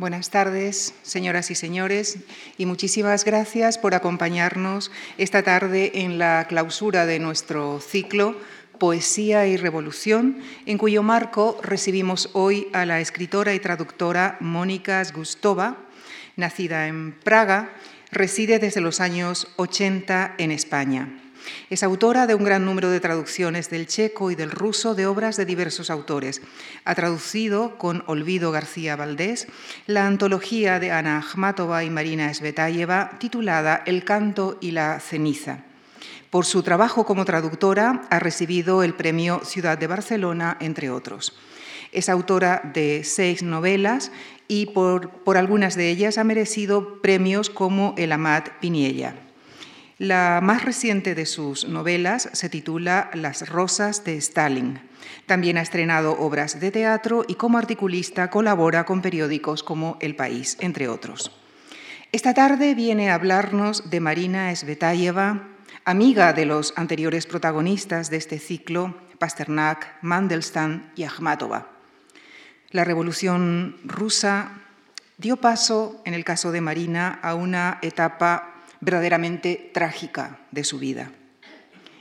Buenas tardes, señoras y señores, y muchísimas gracias por acompañarnos esta tarde en la clausura de nuestro ciclo Poesía y Revolución, en cuyo marco recibimos hoy a la escritora y traductora Mónica Gustova, nacida en Praga, reside desde los años 80 en España. Es autora de un gran número de traducciones del checo y del ruso de obras de diversos autores. Ha traducido con Olvido García Valdés la antología de Ana Akhmatova y Marina Svetayeva titulada El canto y la ceniza. Por su trabajo como traductora ha recibido el premio Ciudad de Barcelona, entre otros. Es autora de seis novelas y por, por algunas de ellas ha merecido premios como el Amat Piniella. La más reciente de sus novelas se titula Las Rosas de Stalin. También ha estrenado obras de teatro y como articulista colabora con periódicos como El País, entre otros. Esta tarde viene a hablarnos de Marina Svetayeva, amiga de los anteriores protagonistas de este ciclo, Pasternak, Mandelstam y Akhmatova. La revolución rusa dio paso, en el caso de Marina, a una etapa verdaderamente trágica de su vida.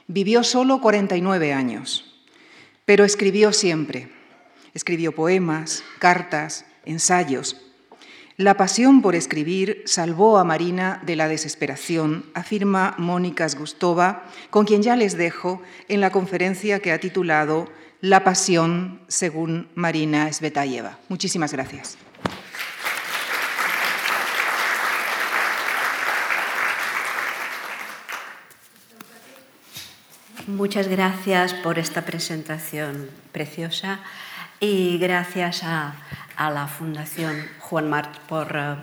Vivió solo 49 años, pero escribió siempre. Escribió poemas, cartas, ensayos. La pasión por escribir salvó a Marina de la desesperación, afirma Mónica Gustova, con quien ya les dejo en la conferencia que ha titulado La pasión según Marina Svetayeva. Muchísimas gracias. Muchas gracias por esta presentación preciosa y gracias a, la Fundación Juan Mart por, eh,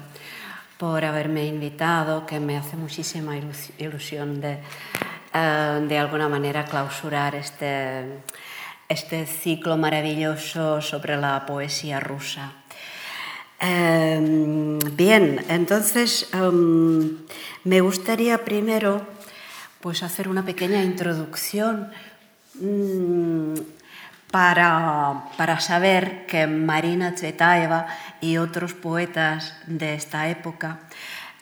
por haberme invitado, que me hace muchísima ilusión de, eh, de alguna manera clausurar este, este ciclo maravilloso sobre la poesía rusa. Em, bien, entonces em, me gustaría primero pues hacer una pequeña introducción mm, para, saber que Marina Tsvetaeva y otros poetas de esta época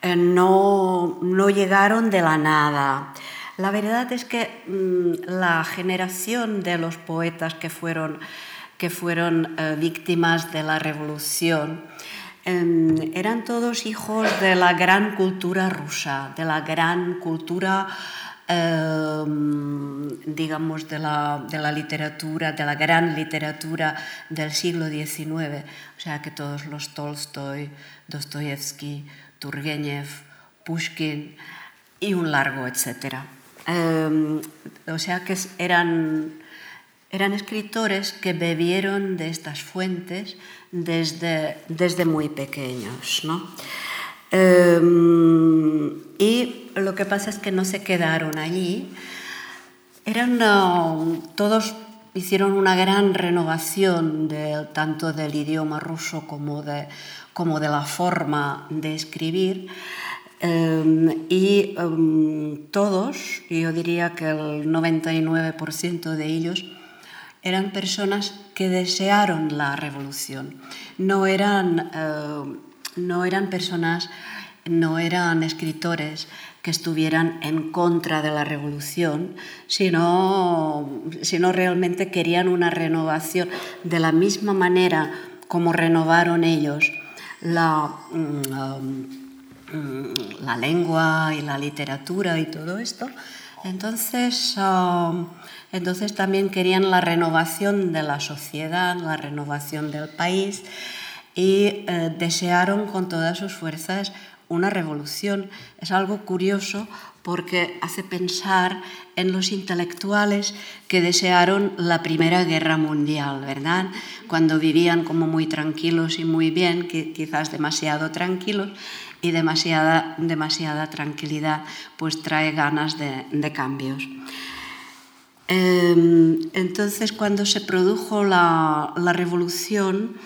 eh, no, llegaron de la nada. La verdad es que mm, la generación de los poetas que fueron, que fueron eh, víctimas de la revolución em, eran todos hijos de la gran cultura rusa, de la gran cultura Em, digamos, de la, de la, literatura, de la gran literatura del siglo XIX, o sea que todos los Tolstoy, Dostoyevsky, Turgenev, Pushkin y un largo etcétera. Em, o sea que eran, eran escritores que bebieron de estas fuentes desde, desde muy pequeños. ¿no? Em, y lo que pasa es que no se quedaron allí. Eran todos hicieron una gran renovación de, tanto del idioma ruso como de, como de la forma de escribir. Em, y em, todos, yo diría que el 99% de ellos, eran personas que desearon la revolución. No eran no eran personas, no eran escritores que estuvieran en contra de la revolución, sino, sino realmente querían una renovación de la misma manera como renovaron ellos la, mm, la lengua y la literatura y todo esto. Entonces, um, entonces también querían la renovación de la sociedad, la renovación del país y eh, desearon con todas sus fuerzas una revolución. Es algo curioso porque hace pensar en los intelectuales que desearon la Primera Guerra Mundial, ¿verdad? Cuando vivían como muy tranquilos y muy bien, quizás demasiado tranquilos, y demasiada, demasiada tranquilidad pues trae ganas de, cambios. Em, entonces, cuando se produjo la, la revolución,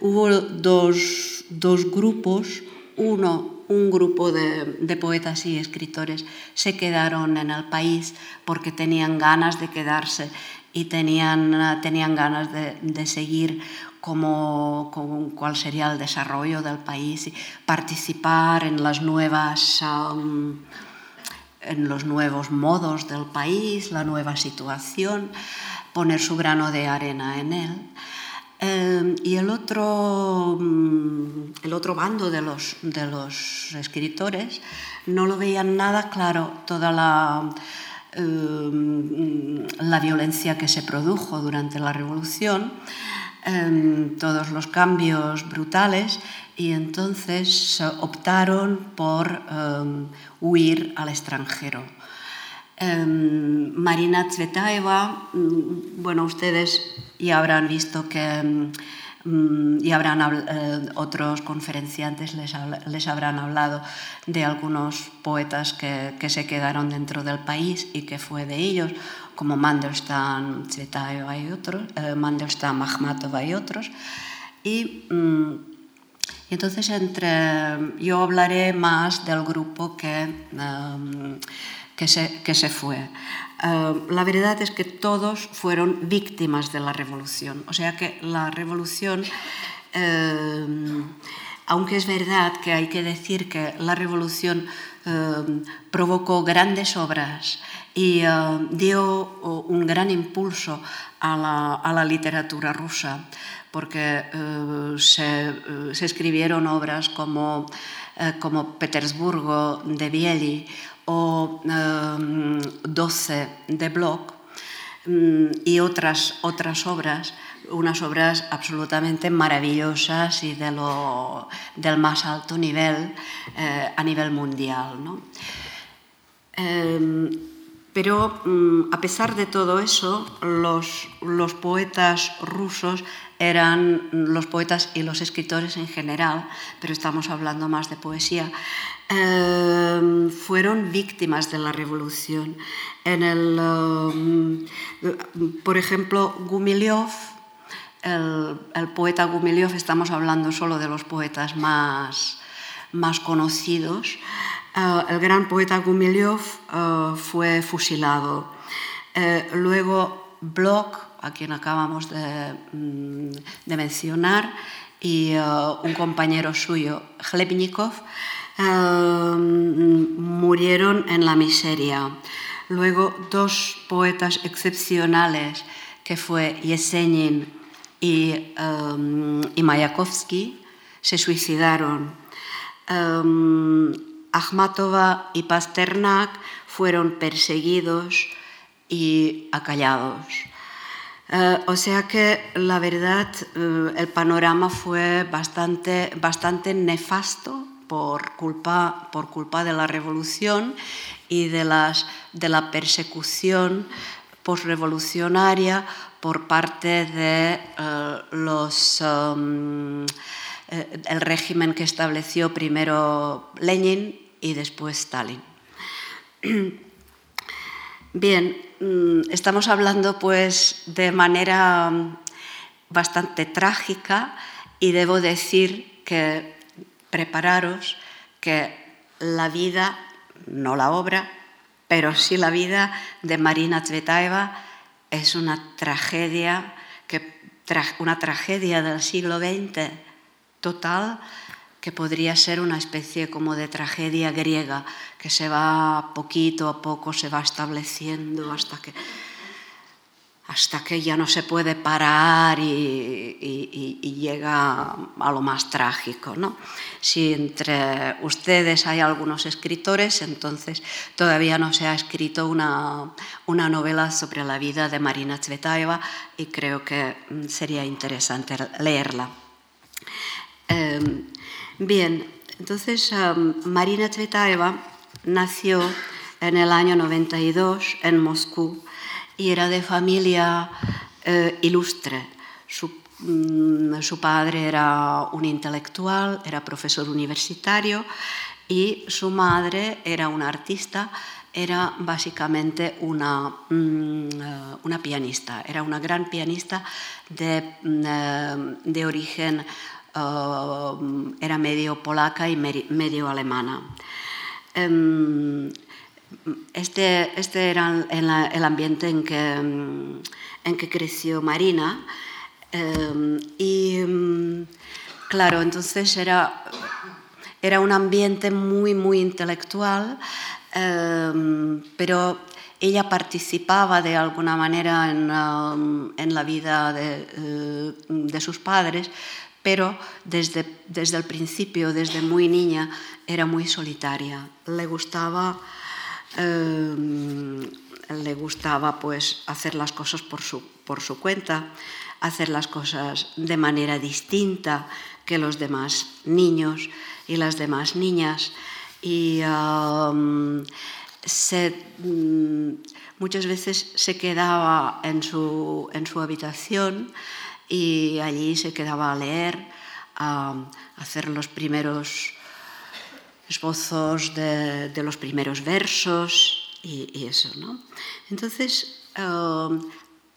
hubo dos, grupos, uno, un grupo de, poetas y escritores se quedaron en el país porque tenían ganas de quedarse y tenían, tenían ganas de, seguir como, cuál sería el desarrollo del país y participar en las nuevas en los nuevos modos del país, la nueva situación, poner su grano de arena en él. Eh, y el otro, mm, el otro bando de los, de los escritores no lo veían nada claro toda la, eh, la violencia que se produjo durante la revolución, eh, todos los cambios brutales y entonces optaron por huir al extranjero. Marina Tsvetaeva, mm, bueno, ustedes ya habrán visto que mm, y habrán eh, otros conferenciantes les, les, habrán hablado de algunos poetas que, que, se quedaron dentro del país y que fue de ellos, como Mandelstam, Tsvetaeva y otros, eh, Mandelstam, Akhmatova y otros. Y, mm, y, entonces entre, yo hablaré más del grupo que que se, que se fue. Uh, la verdad es que todos fueron víctimas de la revolución. O sea que la revolución, uh, aunque es verdad que hay que decir que la revolución provocó grandes obras y dio un gran impulso a la, a la literatura rusa, porque se, se, escribieron obras como, como Petersburgo de Bieli o 12 em, de Bloch mm, y otras, otras obras, unas obras absolutamente maravillosas y de lo, del más alto nivel eh, a nivel mundial. ¿no? Em, pero mm, a pesar de todo eso, los, poetas rusos eran los poetas y los escritores en general, pero estamos hablando más de poesía, eh, fueron víctimas de la revolución. En el, eh, por ejemplo, Gumilyov, el, el, poeta Gumilyov, estamos hablando solo de los poetas más, más conocidos, eh, el gran poeta Gumilyov fue fusilado. luego Bloch a quien acabamos de, mm, mencionar, y un compañero suyo, Hlebnikov, uh, murieron en la miseria. Luego, dos poetas excepcionales, que fue Yesenin y, y Mayakovsky, se suicidaron. Um, Akhmatova y Pasternak fueron perseguidos y acallados. Eh, o sea que la verdad, eh, el panorama fue bastante, bastante nefasto por culpa, por culpa de la revolución y de, las, de la persecución postrevolucionaria por parte de eh, los, um, el régimen que estableció primero Lenin y después Stalin. Bien, mm, estamos hablando pues de manera mm, bastante trágica y debo decir que prepararos que la vida, no la obra, pero sí la vida de Marina Tsvetaeva es una tragedia, una tragedia del siglo XX total que podría ser una especie como de tragedia griega, que se va poquito a poco, se va estableciendo hasta que, hasta que ya no se puede parar y, llega a lo más trágico. ¿no? Si entre ustedes hay algunos escritores, entonces todavía no se ha escrito una, una novela sobre la vida de Marina Tsvetaeva y creo que mm, sería interesante leerla. Em, Bien, entonces Marina Tsvetaeva nació en el año 92 en Moscú y era de familia eh, ilustre. Mm, su, padre era un intelectual, era profesor universitario y su madre era una artista, era básicamente una, mm, eh, una pianista, era una gran pianista de, mm, eh, de origen Uh, era medio polaca y medio alemana. Em, Este, este era el, ambiente en que, en que creció Marina. Eh, y claro, entonces era, era un ambiente muy, muy intelectual, eh, pero ella participaba de alguna manera en, en la vida de, eh, de, sus padres, pero desde, desde el principio, desde muy niña, era muy solitaria. Le gustaba Em, le gustaba pues hacer las cosas por su, por su cuenta, hacer las cosas de manera distinta que los demás niños y las demás niñas. Y em, mm, muchas veces se quedaba en su, en su habitación y allí se quedaba a leer, a hacer los primeros esbozos de, los primeros versos y, eso, ¿no? Entonces, um,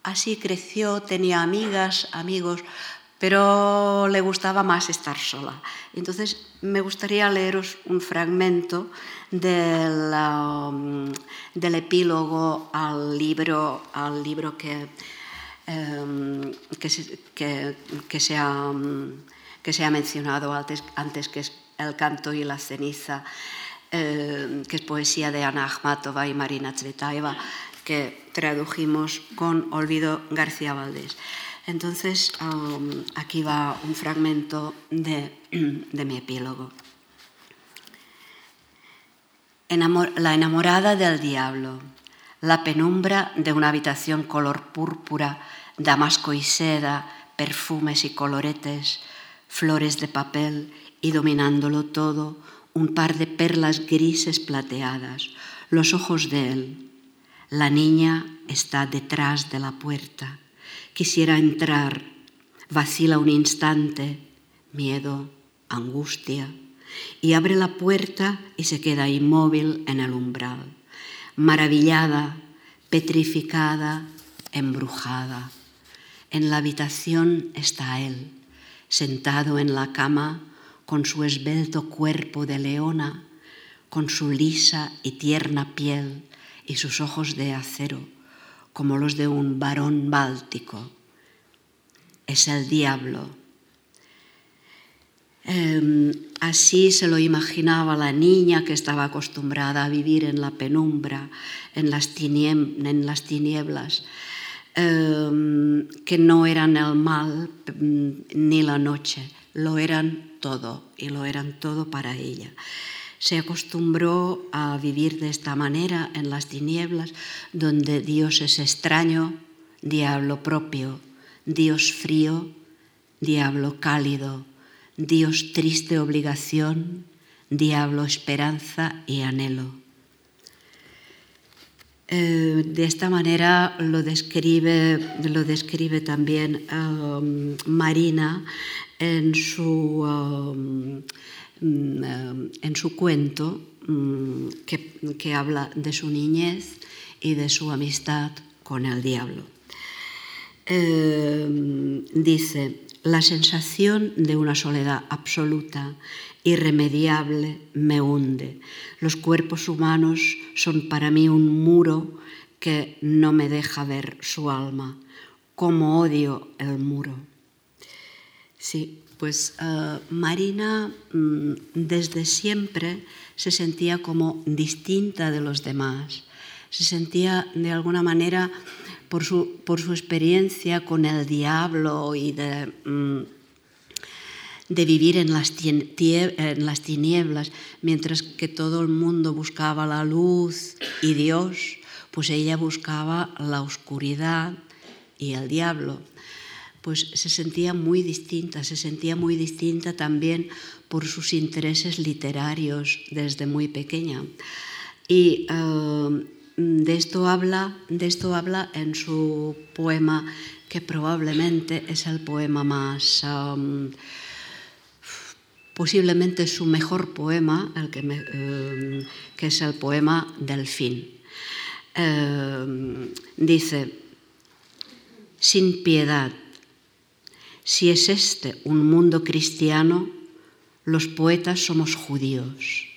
así creció, tenía amigas, amigos, pero le gustaba más estar sola. Entonces, me gustaría leeros un fragmento del, um, del epílogo al libro, al libro que, um, que, se, que, que se ha mencionado antes, antes que es el canto y la ceniza, eh, que es poesía de Ana Akhmatova y Marina Tsvetaeva, que tradujimos con Olvido García Valdés. Entonces, aquí va un fragmento de, de mi epílogo. la enamorada del diablo, la penumbra de una habitación color púrpura, damasco y seda, perfumes y coloretes, flores de papel y dominándolo todo un par de perlas grises plateadas, los ojos de él. La niña está detrás de la puerta. Quisiera entrar, vacila un instante, miedo, angustia, y abre la puerta y se queda inmóvil en el umbral, maravillada, petrificada, embrujada. En la habitación está él, sentado en la cama con su esbelto cuerpo de leona, con su lisa y tierna piel y sus ojos de acero, como los de un varón báltico. Es el diablo. Em, así se lo imaginaba la niña que estaba acostumbrada a vivir en la penumbra, en las, tinieblas, em, que no eran el mal mm, ni la noche, lo eran todo y lo eran todo para ella. Se acostumbró a vivir de esta manera en las tinieblas, donde Dios es extraño, diablo propio, Dios frío, diablo cálido, Dios triste obligación, diablo esperanza y anhelo. Eh, de esta manera lo describe, lo describe también um, Marina en su, um, mm, en su cuento mm, que, habla de su niñez y de su amistad con el diablo. Eh, dice, la sensación de una soledad absoluta, irremediable, me hunde. Los cuerpos humanos son para mí un muro que no me deja ver su alma. Como odio el muro. Sí, pues eh, Marina mm, desde siempre se sentía como distinta de los demás, se sentía de alguna manera por su, por su experiencia con el diablo y de, mm, de vivir en las, en las tinieblas, mientras que todo el mundo buscaba la luz y Dios, pues ella buscaba la oscuridad y el diablo pues se sentía muy distinta, se sentía muy distinta también por sus intereses literarios desde muy pequeña. Y eh, de, esto habla, de esto habla en su poema, que probablemente es el poema más... Posiblemente su mejor poema, el que, que, es el poema del fin. Eh, dice, sin piedad, si es este un mundo cristiano, los poetas somos judíos.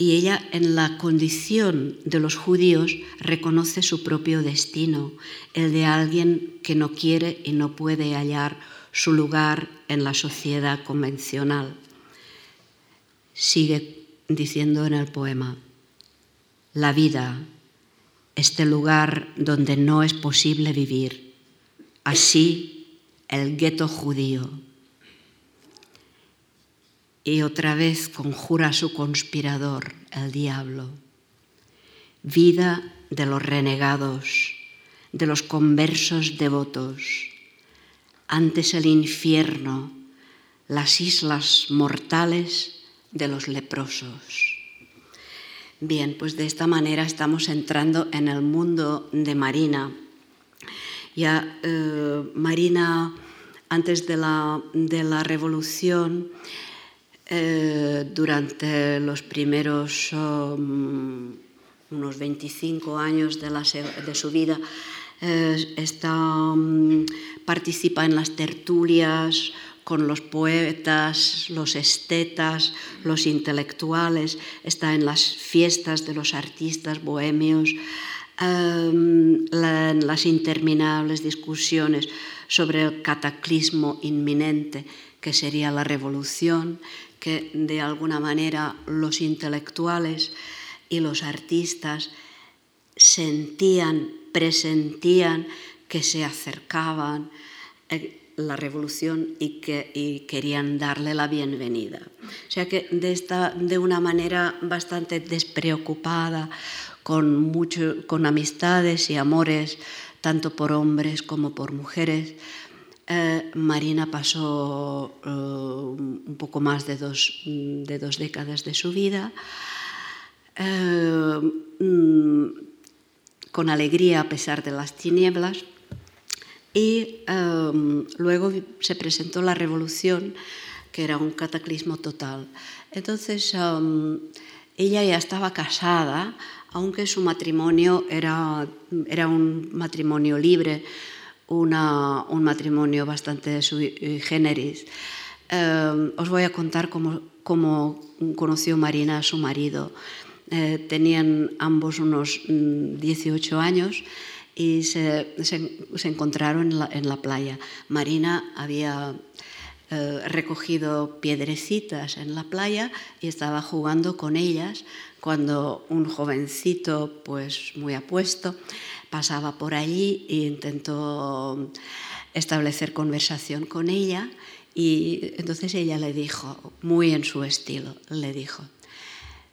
Y ella en la condición de los judíos reconoce su propio destino, el de alguien que no quiere y no puede hallar su lugar en la sociedad convencional. Sigue diciendo en el poema, la vida, este lugar donde no es posible vivir, así el gueto judío y otra vez conjura a su conspirador, el diablo. Vida de los renegados, de los conversos devotos. Antes el infierno, las islas mortales de los leprosos. Bien, pues de esta manera estamos entrando en el mundo de Marina. Ya eh, Marina, antes de la, de la revolución, eh, durante los primeros um, unos 25 años de, su vida, eh, um, participa en las tertulias con los poetas, los estetas, los intelectuales, está en las fiestas de los artistas bohemios, la, en las interminables discusiones sobre el cataclismo inminente que sería la revolución, que de alguna manera los intelectuales y los artistas sentían, presentían que se acercaban eh, la revolución y que querían darle la bienvenida. O sea que de, esta, de una manera bastante despreocupada, con, mucho, con amistades y amores, tanto por hombres como por mujeres, eh, Marina pasó eh, un poco más de dos, de dos, décadas de su vida eh, mm, con alegría a pesar de las tinieblas y luego se presentó la revolución que era un cataclismo total. Entonces ella ya estaba casada, aunque su matrimonio era, era un matrimonio libre, un matrimonio bastante sui generis. Eh, os voy a contar cómo, conoció Marina a su marido. Eh, tenían ambos unos 18 mm, años y se, encontraron en la, playa. Marina había eh, recogido piedrecitas en la playa y estaba jugando con ellas cuando un jovencito, pues muy apuesto, pasaba por allí e intentó establecer conversación con ella y entonces ella le dijo, muy en su estilo, le dijo,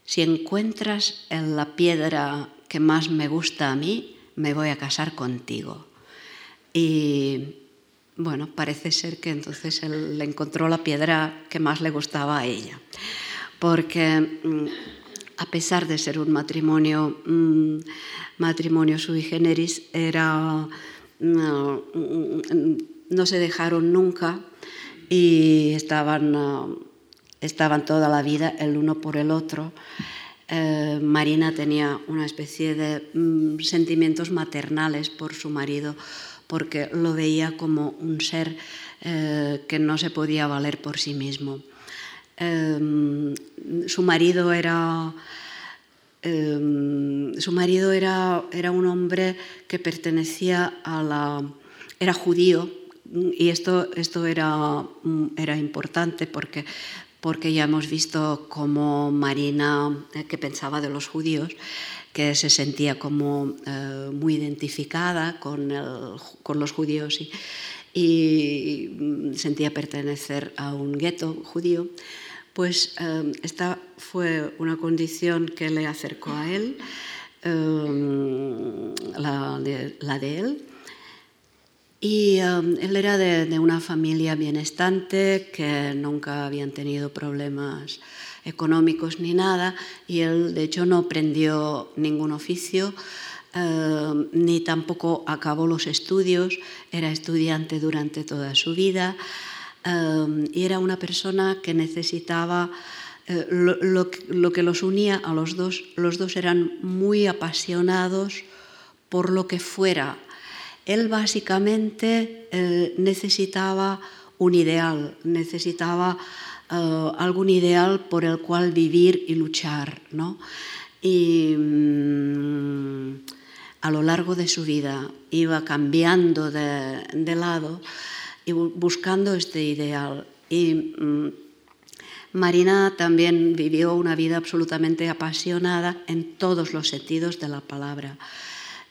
si encuentras en la piedra que más me gusta a mí, me voy a casar contigo. Y bueno, parece ser que entonces él encontró la piedra que más le gustaba a ella, porque mm, a pesar de ser un matrimonio mm, matrimonio sui generis era, no, no se dejaron nunca y estaban, estaban toda la vida el uno por el otro. Eh, Marina tenía una especie de mm, sentimientos maternales por su marido porque lo veía como un ser eh, que no se podía valer por sí mismo. Eh, su marido era Em, su marido era, era, un hombre que pertenecía a la... era judío y esto, esto era, era importante porque, porque ya hemos visto cómo Marina, eh, que pensaba de los judíos, que se sentía como eh, muy identificada con, con los judíos y, y sentía pertenecer a un gueto judío pues em, esta fue una condición que le acercó a él, em, la, de, él. Y em, él era de, una familia bienestante, que nunca habían tenido problemas económicos ni nada, y él de hecho no aprendió ningún oficio, ni tampoco acabó los estudios, era estudiante durante toda su vida y era una persona que necesitaba eh, lo, que los unía a los dos, los dos eran muy apasionados por lo que fuera. Él básicamente eh, necesitaba un ideal, necesitaba eh, algún ideal por el cual vivir y luchar. ¿no? Y mm, a lo largo de su vida iba cambiando de, lado y buscando este ideal. Y mm, Marina también vivió una vida absolutamente apasionada en todos los sentidos de la palabra.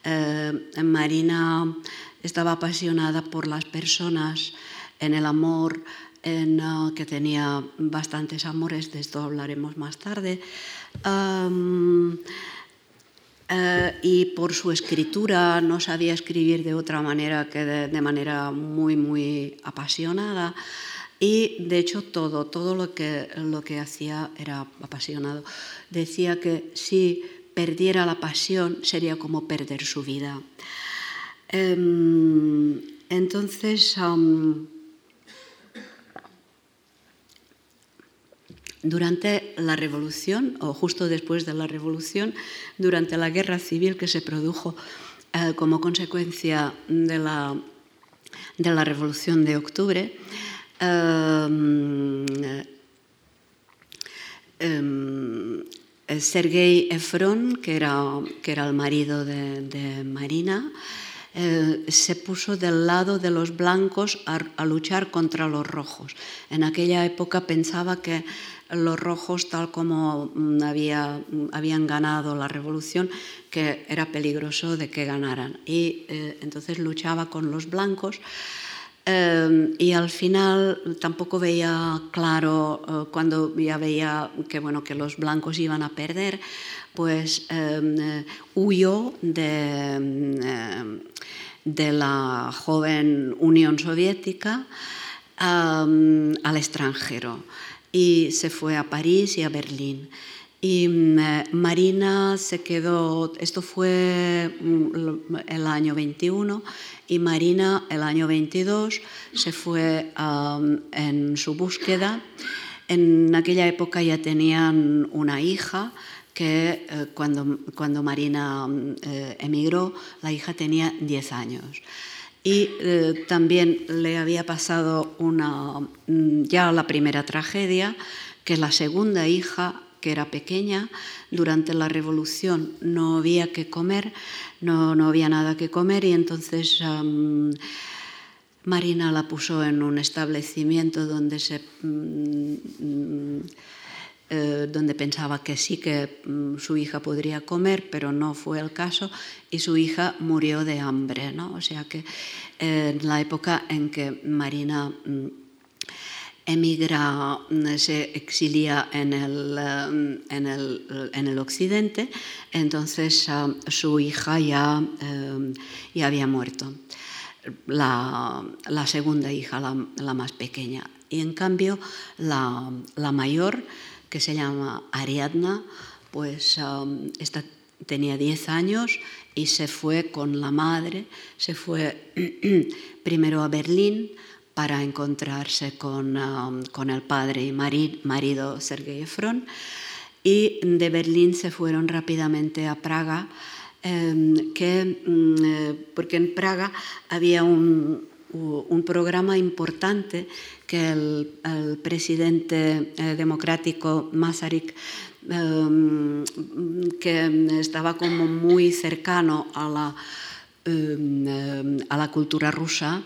Eh, Marina estaba apasionada por las personas, en el amor, en, uh, que tenía bastantes amores, de esto hablaremos más tarde. Uh, y por su escritura no sabía escribir de otra manera que de, de, manera muy, muy apasionada. Y de hecho todo, todo lo que, lo que hacía era apasionado. Decía que si perdiera la pasión sería como perder su vida. Um, entonces, um, durante la revolución, o justo después de la revolución, durante la guerra civil que se produjo eh, como consecuencia de la, de la revolución de octubre, eh, eh, Sergei Efron, que era, que era el marido de, de Marina, eh, se puso del lado de los blancos a, a, luchar contra los rojos. En aquella época pensaba que los rojos, tal como mm, mm, habían ganado la revolución, que era peligroso de que ganaran. Y eh, entonces luchaba con los blancos. Eh, y al final tampoco veía claro, eh, cuando ya veía que, bueno, que los blancos iban a perder, pues eh, huyó de, eh, de, la joven Unión Soviética al extranjero y se fue a París y a Berlín. Y mm, Marina se quedó, esto fue mm, el año 21, y Marina el año 22 se fue um, en su búsqueda. En aquella época ya tenían una hija que eh, cuando, cuando Marina eh, emigró, la hija tenía 10 años y eh, también le había pasado una, mm, ya la primera tragedia, que la segunda hija, que era pequeña, durante la revolución no había que comer, no, no había nada que comer y entonces um, Marina la puso en un establecimiento donde se... Um, eh, donde pensaba que sí que mm, su hija podría comer, pero no fue el caso, y su hija murió de hambre. ¿no? O sea que eh, en la época en que Marina mm, emigra, mm, se exilia en el, en el, en el occidente, entonces uh, su hija ya, uh, ya había muerto. La, la segunda hija, la, la, más pequeña. Y en cambio, la, la mayor que se llama Ariadna, pues um, esta tenía 10 años y se fue con la madre, se fue primero a Berlín para encontrarse con, um, con el padre y marido Sergei Efron y de Berlín se fueron rápidamente a Praga, em, que, mm, eh, porque en Praga había un, un programa importante que el, presidente eh, democrático Masaryk, eh, que estaba como muy cercano a la, eh, a la cultura rusa,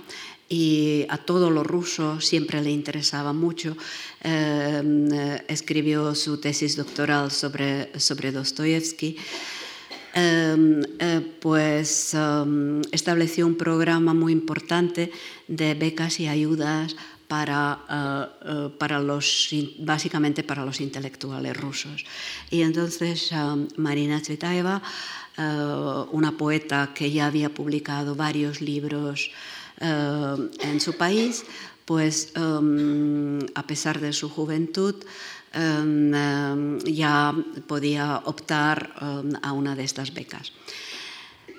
y a todos los rusos siempre le interesaba mucho. Eh, escribió su tesis doctoral sobre, sobre Dostoyevsky. Em, eh, pues em, estableció un programa muy importante de becas y ayudas para, eh, eh, para los, básicamente para los intelectuales rusos. Y entonces em, Marina Tsvetaeva, una poeta que ya había publicado varios libros en su país, pues a pesar de su juventud, ya podía optar em, a una de estas becas.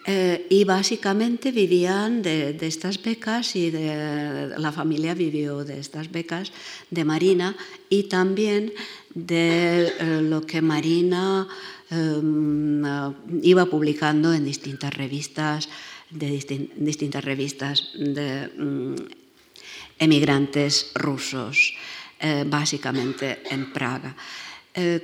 Eh, y básicamente vivían de, estas becas y la familia vivió de estas becas de Marina y también de eh, lo que Marina iba publicando en distintas revistas, de distintas revistas de, mm, emigrantes rusos, básicamente en Praga.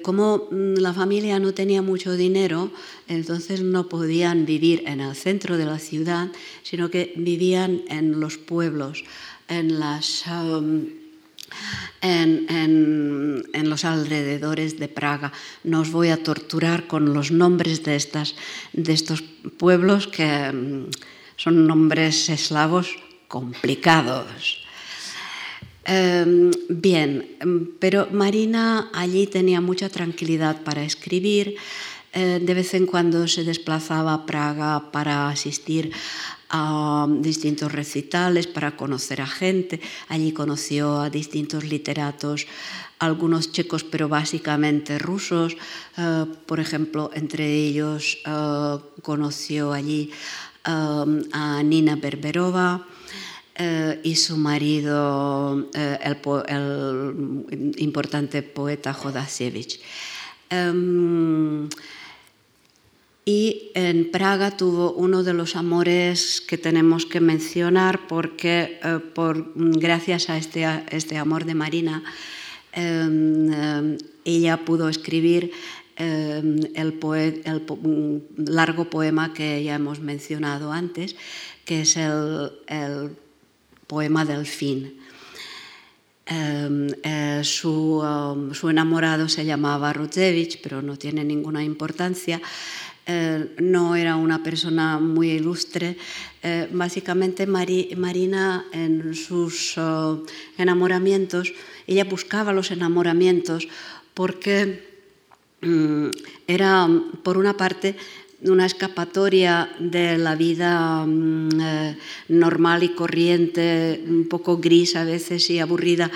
como mm, la familia no tenía mucho dinero, entonces no podían vivir en el centro de la ciudad, sino que vivían en los pueblos, en las... Um, en, los alrededores de Praga. No os voy a torturar con los nombres de, estas, de estos pueblos que mm, son nombres eslavos complicados. Em, bien, pero Marina allí tenía mucha tranquilidad para escribir. Eh, de vez en cuando se desplazaba a Praga para asistir a distintos recitales para conocer a gente. Allí conoció a distintos literatos, algunos checos, pero básicamente rusos. Eh, por ejemplo, entre ellos eh, conoció allí eh, a Nina Berberova. Y su marido, el, importante poeta Jodasiewicz. Em, y en Praga tuvo uno de los amores que tenemos que mencionar porque eh, por, gracias a este, este amor de Marina em, em, ella pudo escribir em, el, largo poema que ya hemos mencionado antes, que es el, poema del fin. Eh, su, su, enamorado se llamaba Rudzevich, pero no tiene ninguna importancia. Eh, no era una persona muy ilustre. Eh, básicamente Marina en sus enamoramientos, ella buscaba los enamoramientos porque mm, era, por una parte, una escapatoria de la vida mm, eh, normal y corriente, un poco gris a veces y aburrida,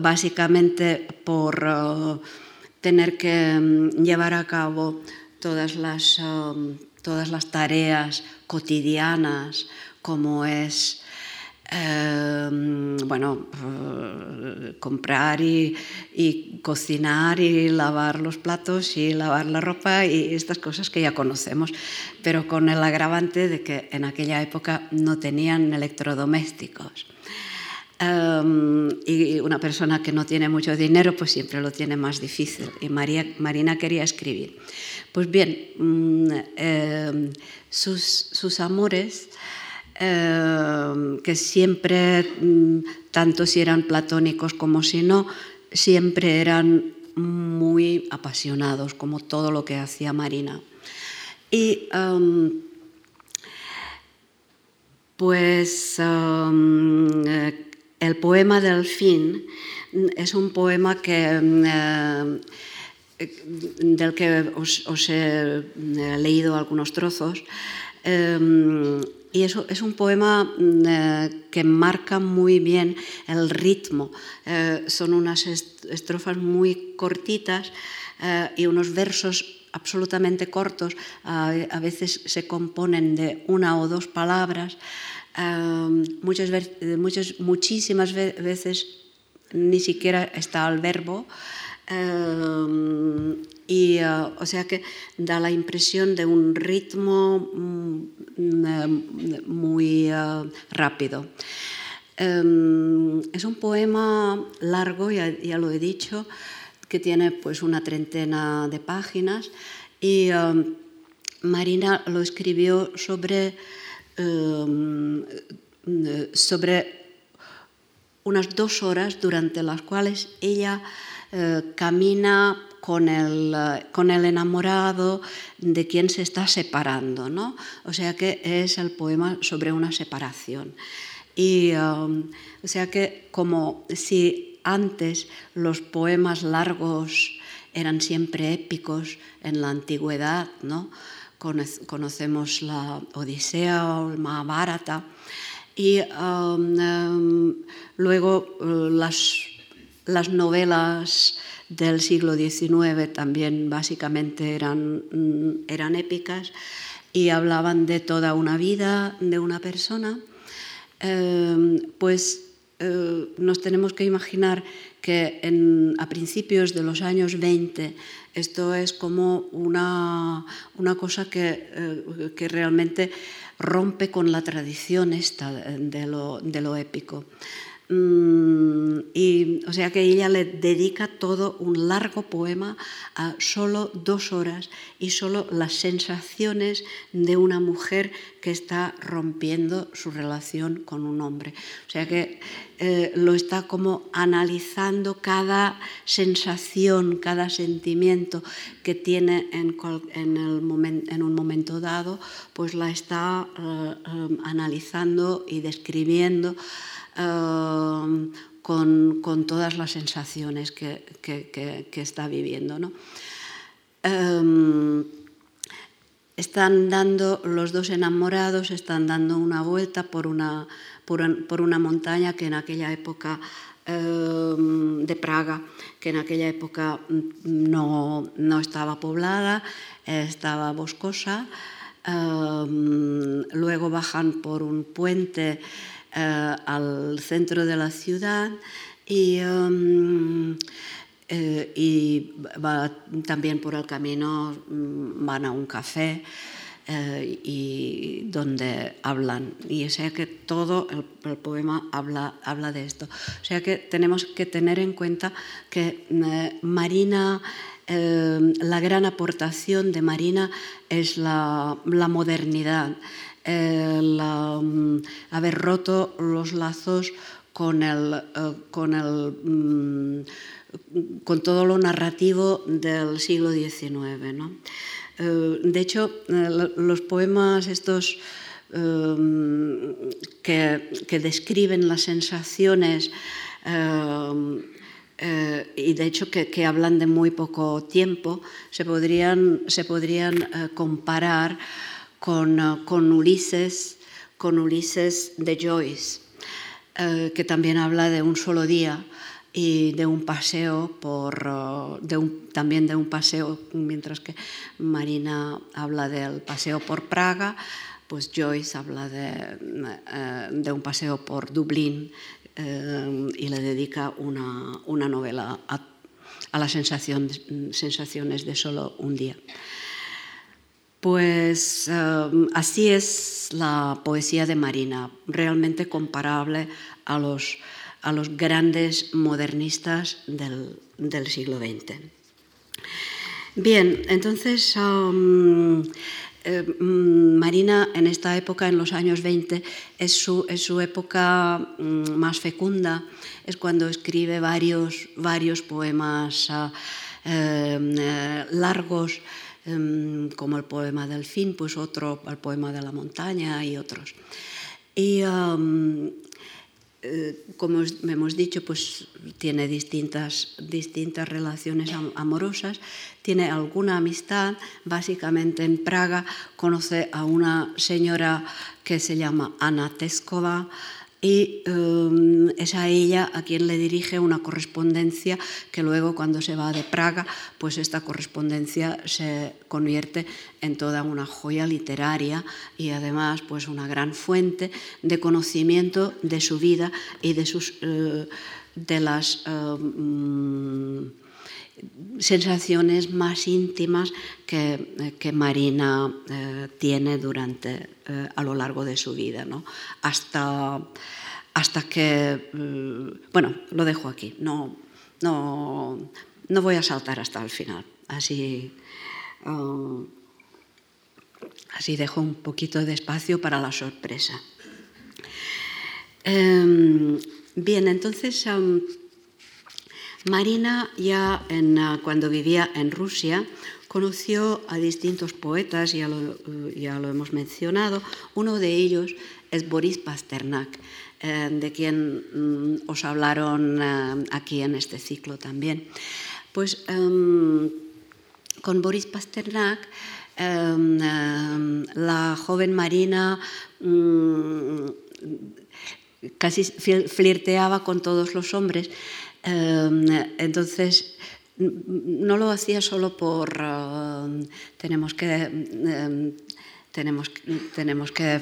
básicamente por oh, tener que mm, llevar a cabo todas las, todas las tareas cotidianas, como es em, bueno, eh, comprar y, cocinar y lavar los platos y lavar la ropa y estas cosas que ya conocemos, pero con el agravante de que en aquella época no tenían electrodomésticos. Em, y una persona que no tiene mucho dinero, pues siempre lo tiene más difícil. Y María, Marina quería escribir. Pues bien, mm, em, sus, amores, em, que siempre, mm, tanto si eran platónicos como si no, siempre eran muy apasionados, como todo lo que hacía Marina. Y pues el poema del fin es un poema que, eh, del que os, he leído algunos trozos. Eh, y eso es un poema eh, que marca muy bien el ritmo. son unas estrofas muy cortitas y unos versos absolutamente cortos. a veces se componen de una o dos palabras muchas, muchísimas veces ni siquiera está el verbo. Y uh, o sea que da la impresión de un ritmo mm, muy uh, rápido. es un poema largo, ya, ya, lo he dicho, que tiene pues una treintena de páginas y Marina lo escribió sobre Em, sobre unas dos horas durante las cuales ella eh, camina con el, con el, enamorado de quien se está separando. ¿no? O sea que es el poema sobre una separación. Y, em, o sea que como si antes los poemas largos eran siempre épicos en la antigüedad, ¿no? conocemos la Odisea o el Mahabharata, y um, um, luego uh, las, las, novelas del siglo XIX también básicamente eran, mm, eran épicas y hablaban de toda una vida de una persona, um, pues uh, nos tenemos que imaginar que a principios de los años 20 esto es como una, cosa eh, que, realmente rompe con la tradición esta de lo, épico. Mm, y o sea que ella le dedica todo un largo poema a solo dos horas y solo las sensaciones de una mujer que está rompiendo su relación con un hombre. O sea que eh, lo está como analizando cada sensación, cada sentimiento que tiene en, el en un momento dado, pues la está eh, eh, analizando y describiendo. Em, con, todas las sensaciones que, está viviendo. Em, están dando, los dos enamorados están dando una vuelta por una, por, una montaña que en aquella época em, de Praga, que en aquella época no, estaba poblada, estaba boscosa. luego bajan por un puente eh, al centro de la ciudad y, um, eh, y también por el camino mm, van a un café. Eh, y donde hablan. Y o sea que todo el, poema habla, habla de esto. O sea que tenemos que tener en cuenta que Marina, la gran aportación de Marina es la modernidad um, haber roto los lazos con, el, eh, con, el, mm, con todo lo narrativo del siglo XIX. ¿no? Eh, de hecho, eh, los poemas estos que, que, describen las sensaciones y de hecho que, que, hablan de muy poco tiempo, se podrían, se podrían comparar con, con Ulises, con Ulises de Joyce, eh, que también habla de un solo día y de un paseo por eh, un, también de un paseo mientras que Marina habla del paseo por Praga pues Joyce habla de, eh, de un paseo por Dublín y le dedica una, una novela a, a las sensaciones de solo un día. Pues em, así es la poesía de Marina, realmente comparable a los, a los grandes modernistas del, siglo XX. Bien, entonces em, em, Marina en esta época, en los años 20, es su, es su época mm, más fecunda, es cuando escribe varios, varios poemas ah, eh, largos como el poema del fin, pues otro, el poema de la montaña y otros. Y em, eh, como hemos dicho, pues tiene distintas, distintas relaciones amorosas, tiene alguna amistad, básicamente en Praga conoce a una señora que se llama Ana Teskova, y em, es a ella a quien le dirige una correspondencia que luego cuando se va de Praga, pues esta correspondencia se convierte en toda una joya literaria y además pues una gran fuente de conocimiento de su vida y de sus eh, de las em, sensaciones más íntimas que, que Marina eh, tiene durante, eh, a lo largo de su vida, ¿no? hasta, hasta que, eh, bueno, lo dejo aquí, no, no, no voy a saltar hasta el final, así, así dejo un poquito de espacio para la sorpresa. Em, bien, entonces... Marina ya ah, cuando vivía en Rusia conoció a distintos poetas, ya lo, ya lo hemos mencionado. Uno de ellos es Boris Pasternak, eh, de quien mm, os hablaron eh, aquí en este ciclo también. Pues em, con Boris Pasternak em, em, la joven Marina mm, casi flirteaba con todos los hombres entonces, no lo hacía solo por em, tenemos que em, tenemos, tenemos que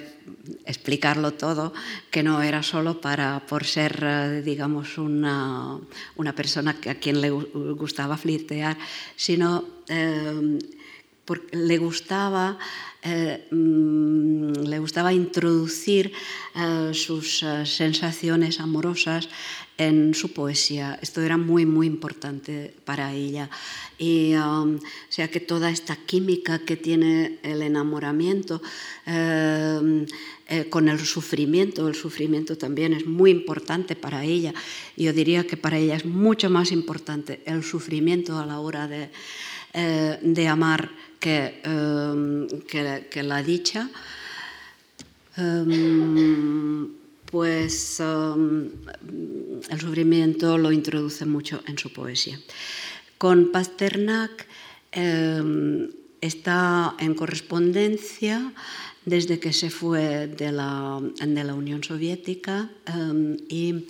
explicarlo todo, que no era solo para, por ser, eh, digamos, una, una persona a quien le gustaba flirtear, sino porque le gustaba eh, mm, le gustaba introducir eh, sus sensaciones amorosas en su poesía. Esto era muy, muy importante para ella. Y um, o sea que toda esta química que tiene el enamoramiento con el sufrimiento, el sufrimiento también es muy importante para ella. Yo diría que para ella es mucho más importante el sufrimiento a la hora de, de amar Em, que, la dicha, em, pues em, el sufrimiento lo introduce mucho en su poesía. Con Pasternak está en correspondencia desde que se fue de la, Unión Soviética y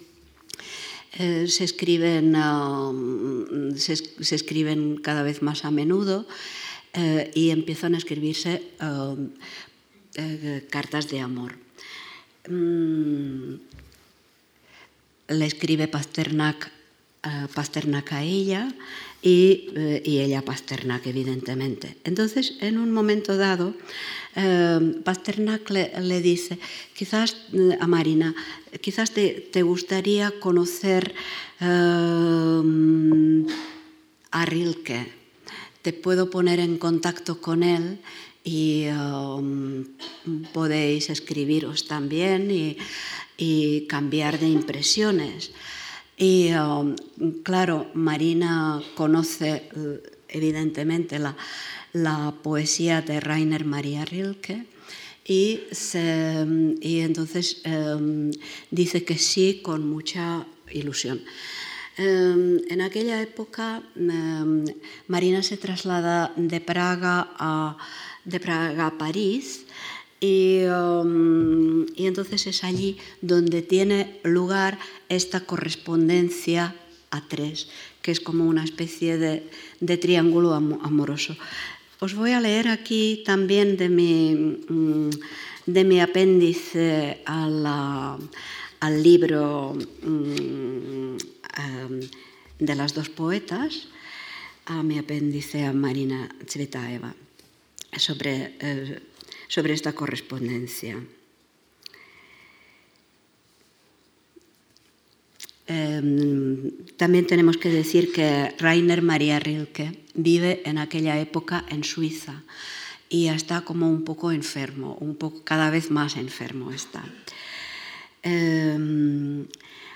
eh, se, escriben, se, escriben cada vez más a menudo eh, y empiezan a escribirse um, eh, cartas de amor. Mm, le escribe Pasternak, eh, Pasternak a ella y, ella a Pasternak, evidentemente. Entonces, en un momento dado, Pasternak le, dice, quizás a Marina, quizás te, gustaría conocer a Rilke te puedo poner en contacto con él y um, podéis escribiros también y, cambiar de impresiones. Y um, claro, Marina conoce evidentemente la, la, poesía de Rainer Maria Rilke y, y entonces um, dice que sí con mucha ilusión. En aquella época Marina se traslada de Praga a, de Praga a París y, em, y, entonces es allí donde tiene lugar esta correspondencia a tres, que es como una especie de, de triángulo amoroso. Os voy a leer aquí también de mi, mm, de mi apéndice al libro mm, de las dos poetas, a mi apéndice a Marina Tsvetaeva sobre, eh, sobre esta correspondencia. Em, también tenemos que decir que Rainer Maria Rilke vive en aquella época en Suiza y está como un poco enfermo, un poco cada vez más enfermo está. Em,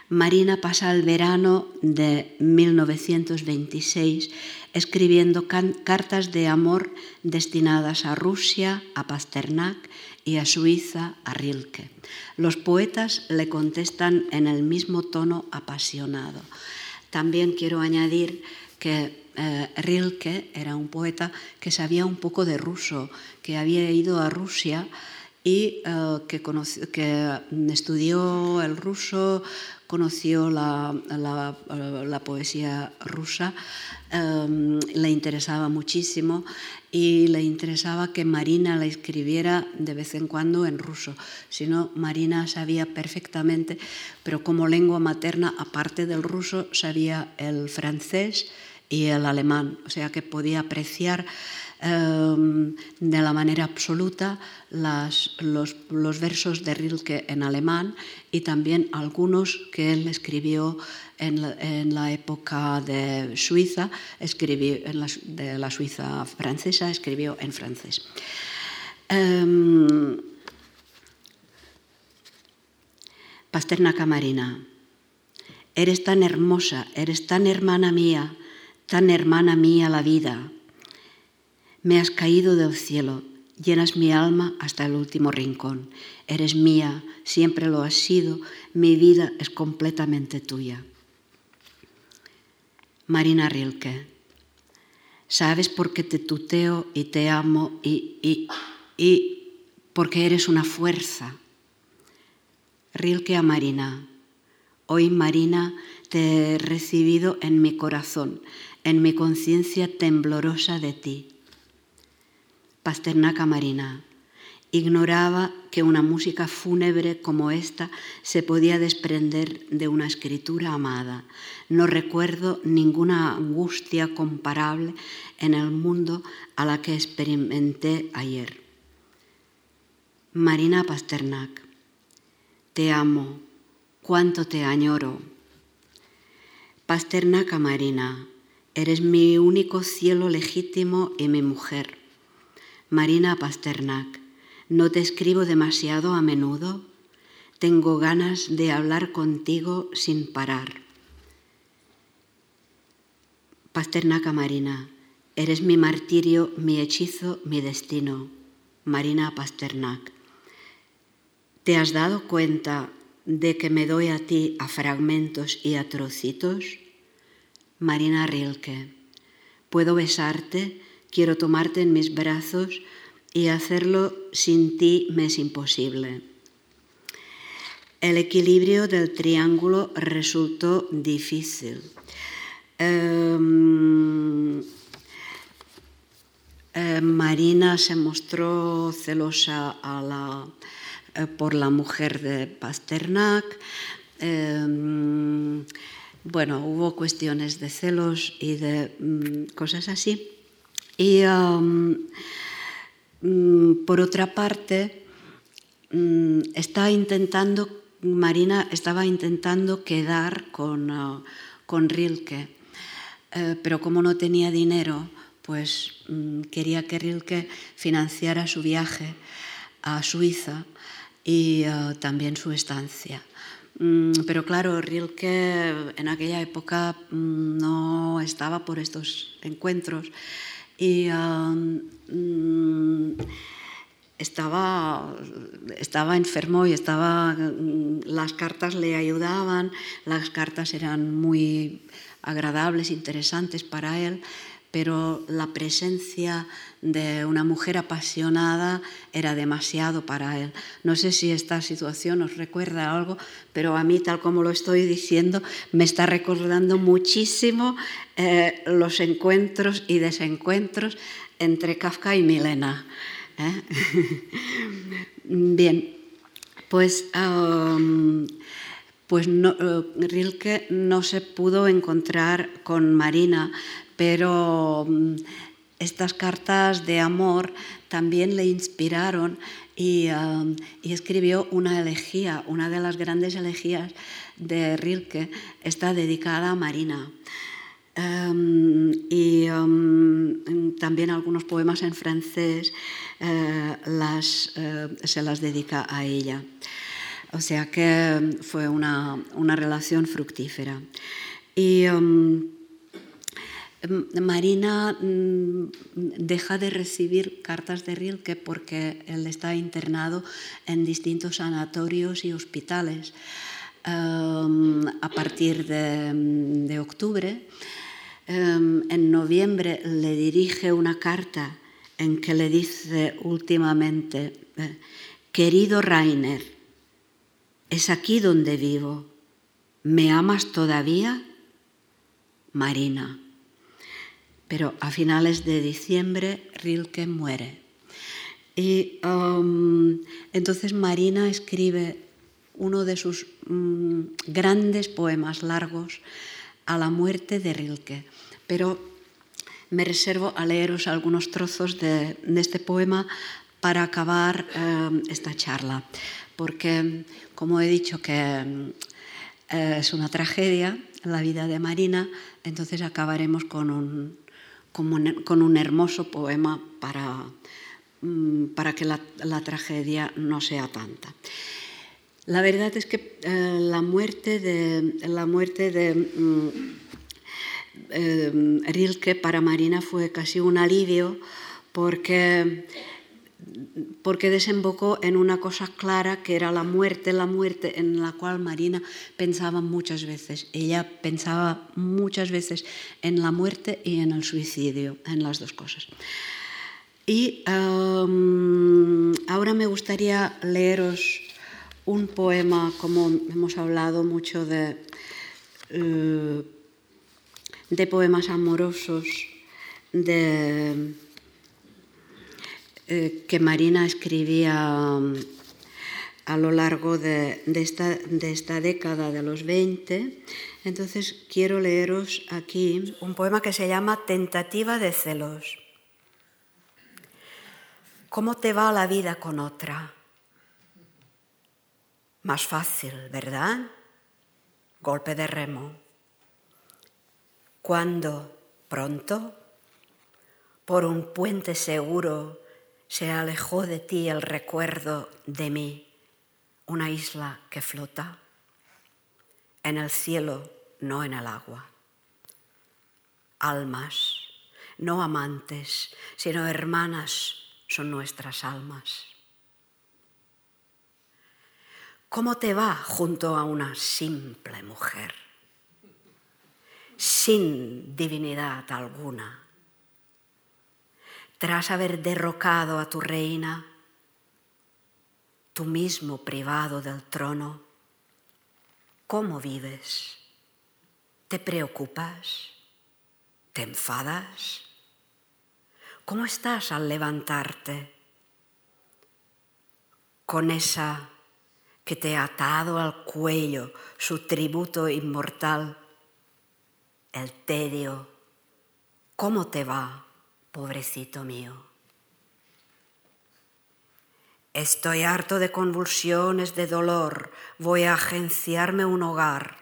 Marina pasa el verano de 1926 escribiendo cartas de amor destinadas a Rusia, a Pasternak y a Suiza, a Rilke. Los poetas le contestan en el mismo tono apasionado. También quiero añadir que eh, Rilke era un poeta que sabía un poco de ruso, que había ido a Rusia y eh, que, que, estudió el ruso, conoció la, poesía rusa, em, le interesaba muchísimo y le interesaba que Marina la escribiera de vez en cuando en ruso. Si no, Marina sabía perfectamente, pero como lengua materna, aparte del ruso, sabía el francés y el alemán, o sea que podía apreciar Em, de la manera absoluta los, versos de Rilke en alemán y también algunos que él escribió en la, época de Suiza, escribió en la, de la Suiza francesa, escribió en francés. Um, Pasternak Marina, eres tan hermosa, eres tan hermana mía, tan hermana mía la vida me has caído del cielo, llenas mi alma hasta el último rincón. Eres mía, siempre lo has sido, mi vida es completamente tuya. Marina Rilke, ¿sabes por qué te tuteo y te amo y, y, y porque eres una fuerza? Rilke a Marina, hoy Marina te he recibido en mi corazón, en mi conciencia temblorosa de ti Pasternak Marina. Ignoraba que una música fúnebre como esta se podía desprender de una escritura amada. No recuerdo ninguna angustia comparable en el mundo a la que experimenté ayer. Marina Pasternak, te amo, cuánto te añoro. Pasternak a Marina, eres mi único cielo legítimo y mi mujer. Marina Pasternak, no te escribo demasiado a menudo, tengo ganas de hablar contigo sin parar. Pasternak Marina, eres mi martirio, mi hechizo, mi destino. Marina Pasternak. ¿Te has dado cuenta de que me doy a ti a fragmentos y a trocitos? Marina Rilke. Puedo besarte, quiero tomarte en mis brazos y hacerlo sin ti me es imposible. El equilibrio del triángulo resultó difícil. Em, eh, Marina se mostró celosa eh, por la mujer de Pasternak. Em, bueno, hubo cuestiones de celos y de mm, cosas así. Y mm, por otra parte, mm, está intentando, Marina estaba intentando quedar con, uh, con Rilke, eh, pero como no tenía dinero, pues quería que Rilke financiara su viaje a Suiza y uh, también su estancia. Mm, pero claro, Rilke en aquella época mm, no estaba por estos encuentros y um, mm, estaba, estaba enfermo y estaba, las cartas le ayudaban, las cartas eran muy agradables, interesantes para él, pero la presencia de una mujer apasionada era demasiado para él. No sé si esta situación os recuerda algo, pero a mí, tal como lo estoy diciendo, me está recordando muchísimo eh, los encuentros y desencuentros entre Kafka y Milena. ¿eh? Bien, pues, pues eh, Rilke no se pudo encontrar con Marina, pero mm, estas cartas de amor también le inspiraron y, um, escribió una elegía, una de las grandes elegías de Rilke, está dedicada a Marina. Um, y um, también algunos poemas en francés eh, eh, se las dedica a ella. O sea que fue una, una relación fructífera. Y Marina mm, deja de recibir cartas de Rilke porque él está internado en distintos sanatorios y hospitales. Em, a partir de, octubre, em, en noviembre le dirige una carta en que le dice últimamente, eh, querido Rainer, es aquí donde vivo, ¿me amas todavía? Marina pero a finales de diciembre Rilke muere. Y um, entonces Marina escribe uno de sus mm, grandes poemas largos a la muerte de Rilke. Pero me reservo a leeros algunos trozos de, este poema para acabar um, esta charla, porque como he dicho que eh, es una tragedia la vida de Marina, entonces acabaremos con un, con un hermoso poema para, mm, para que la, tragedia no sea tanta. La verdad es que eh, la muerte de, la muerte de mm, eh, Rilke para Marina fue casi un alivio porque porque desembocó en una cosa clara que era la muerte, la muerte en la cual Marina pensaba muchas veces. Ella pensaba muchas veces en la muerte y en el suicidio, en las dos cosas. Y ahora me gustaría leeros un poema, como hemos hablado mucho de, eh, de poemas amorosos, de eh, que Marina escribía um, a lo largo de, esta, de, esta, década de los 20. Entonces quiero leeros aquí un poema que se llama Tentativa de celos. ¿Cómo te va la vida con otra? Más fácil, ¿verdad? Golpe de remo. Cuando pronto, por un puente seguro, se alejó de ti el recuerdo de mí, una isla que flota en el cielo, no en el agua. Almas, no amantes, sino hermanas son nuestras almas. ¿Cómo te va junto a una simple mujer, sin divinidad alguna? Tras haber derrocado a tu reina, tú mismo privado del trono, ¿cómo vives? ¿Te preocupas? ¿Te enfadas? ¿Cómo estás al levantarte? Con esa que te ha atado al cuello su tributo inmortal, el tedio. ¿Cómo te va, pobrecito mío? Estoy harto de convulsiones, de dolor, voy a agenciarme un hogar.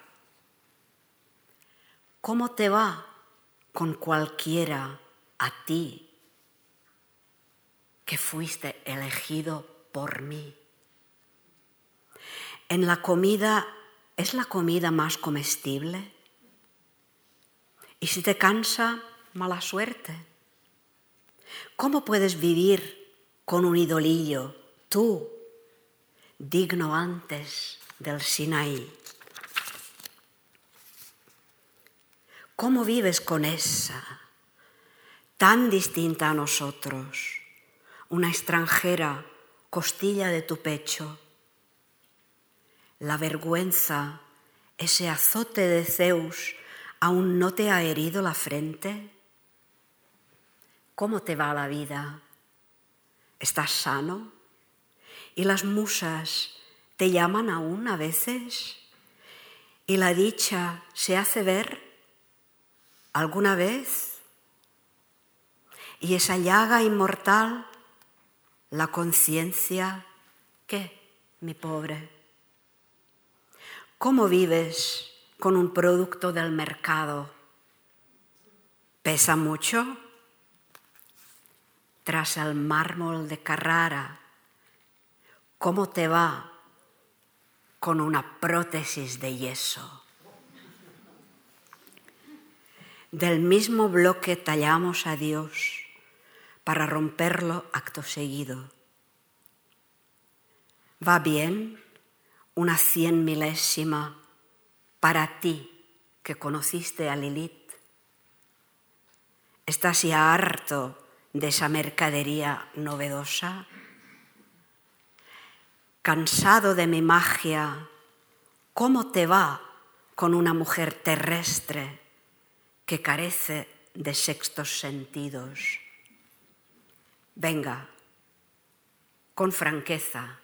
¿Cómo te va con cualquiera a ti que fuiste elegido por mí? en la comida es la comida más comestible. Y si te cansa, mala suerte. ¿Cómo puedes vivir con un idolillo, tú, digno antes del Sinaí? ¿Cómo vives con esa, tan distinta a nosotros, una extranjera, costilla de tu pecho? la vergüenza, ese azote de Zeus, aún no te ha herido la frente? ¿Cómo te va la vida? ¿Estás sano? ¿Y las musas te llaman aún a veces? ¿Y la dicha se hace ver alguna vez? ¿Y esa llaga inmortal, la conciencia, qué, mi pobre? ¿Cómo vives con un producto del mercado? ¿Pesa mucho? Tras el mármol de Carrara, ¿cómo te va con una prótesis de yeso? Del mismo bloque tallamos a Dios para romperlo acto seguido. ¿Va bien? una cien milésima para ti que conociste a Lilith. ¿Estás ya harto de esa mercadería novedosa? ¿Cansado de mi magia? ¿Cómo te va con una mujer terrestre que carece de sextos sentidos? Venga, con franqueza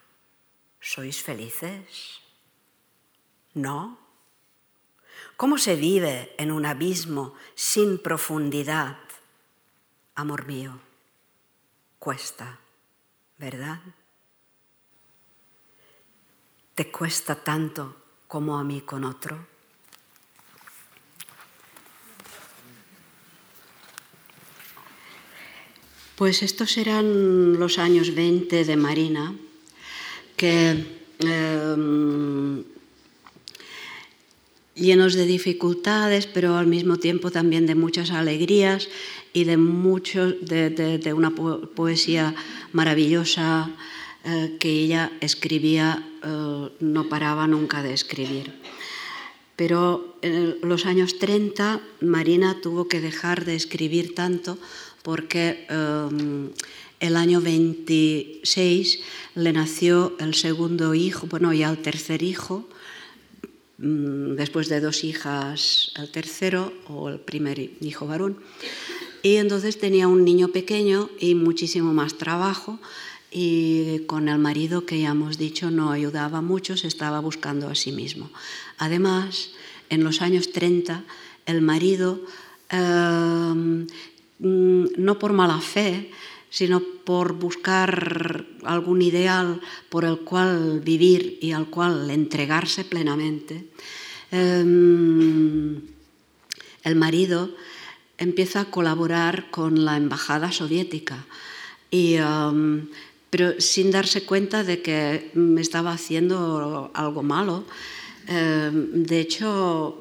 ¿Sois felices? ¿No? ¿Cómo se vive en un abismo sin profundidad? Amor mío, cuesta, ¿verdad? ¿Te cuesta tanto como a mí con otro? Pues estos eran los años 20 de Marina que em, llenos de dificultades, pero al mismo tiempo también de muchas alegrías y de, mucho, de, una poesía maravillosa eh, que ella escribía, eh, no paraba nunca de escribir. Pero en los años 30 Marina tuvo que dejar de escribir tanto porque em, el año 26 le nació el segundo hijo, bueno, ya el tercer hijo, mm, después de dos hijas, el tercero o el primer hijo varón. Y entonces tenía un niño pequeño y muchísimo más trabajo y con el marido que ya hemos dicho no ayudaba mucho, se estaba buscando a sí mismo. Además, en los años 30, el marido, em, mm, no por mala fe, sino por buscar algún ideal por el cual vivir y al cual entregarse plenamente, em, el marido empieza a colaborar con la embajada soviética, y, em, pero sin darse cuenta de que estaba haciendo algo malo. Em, de hecho,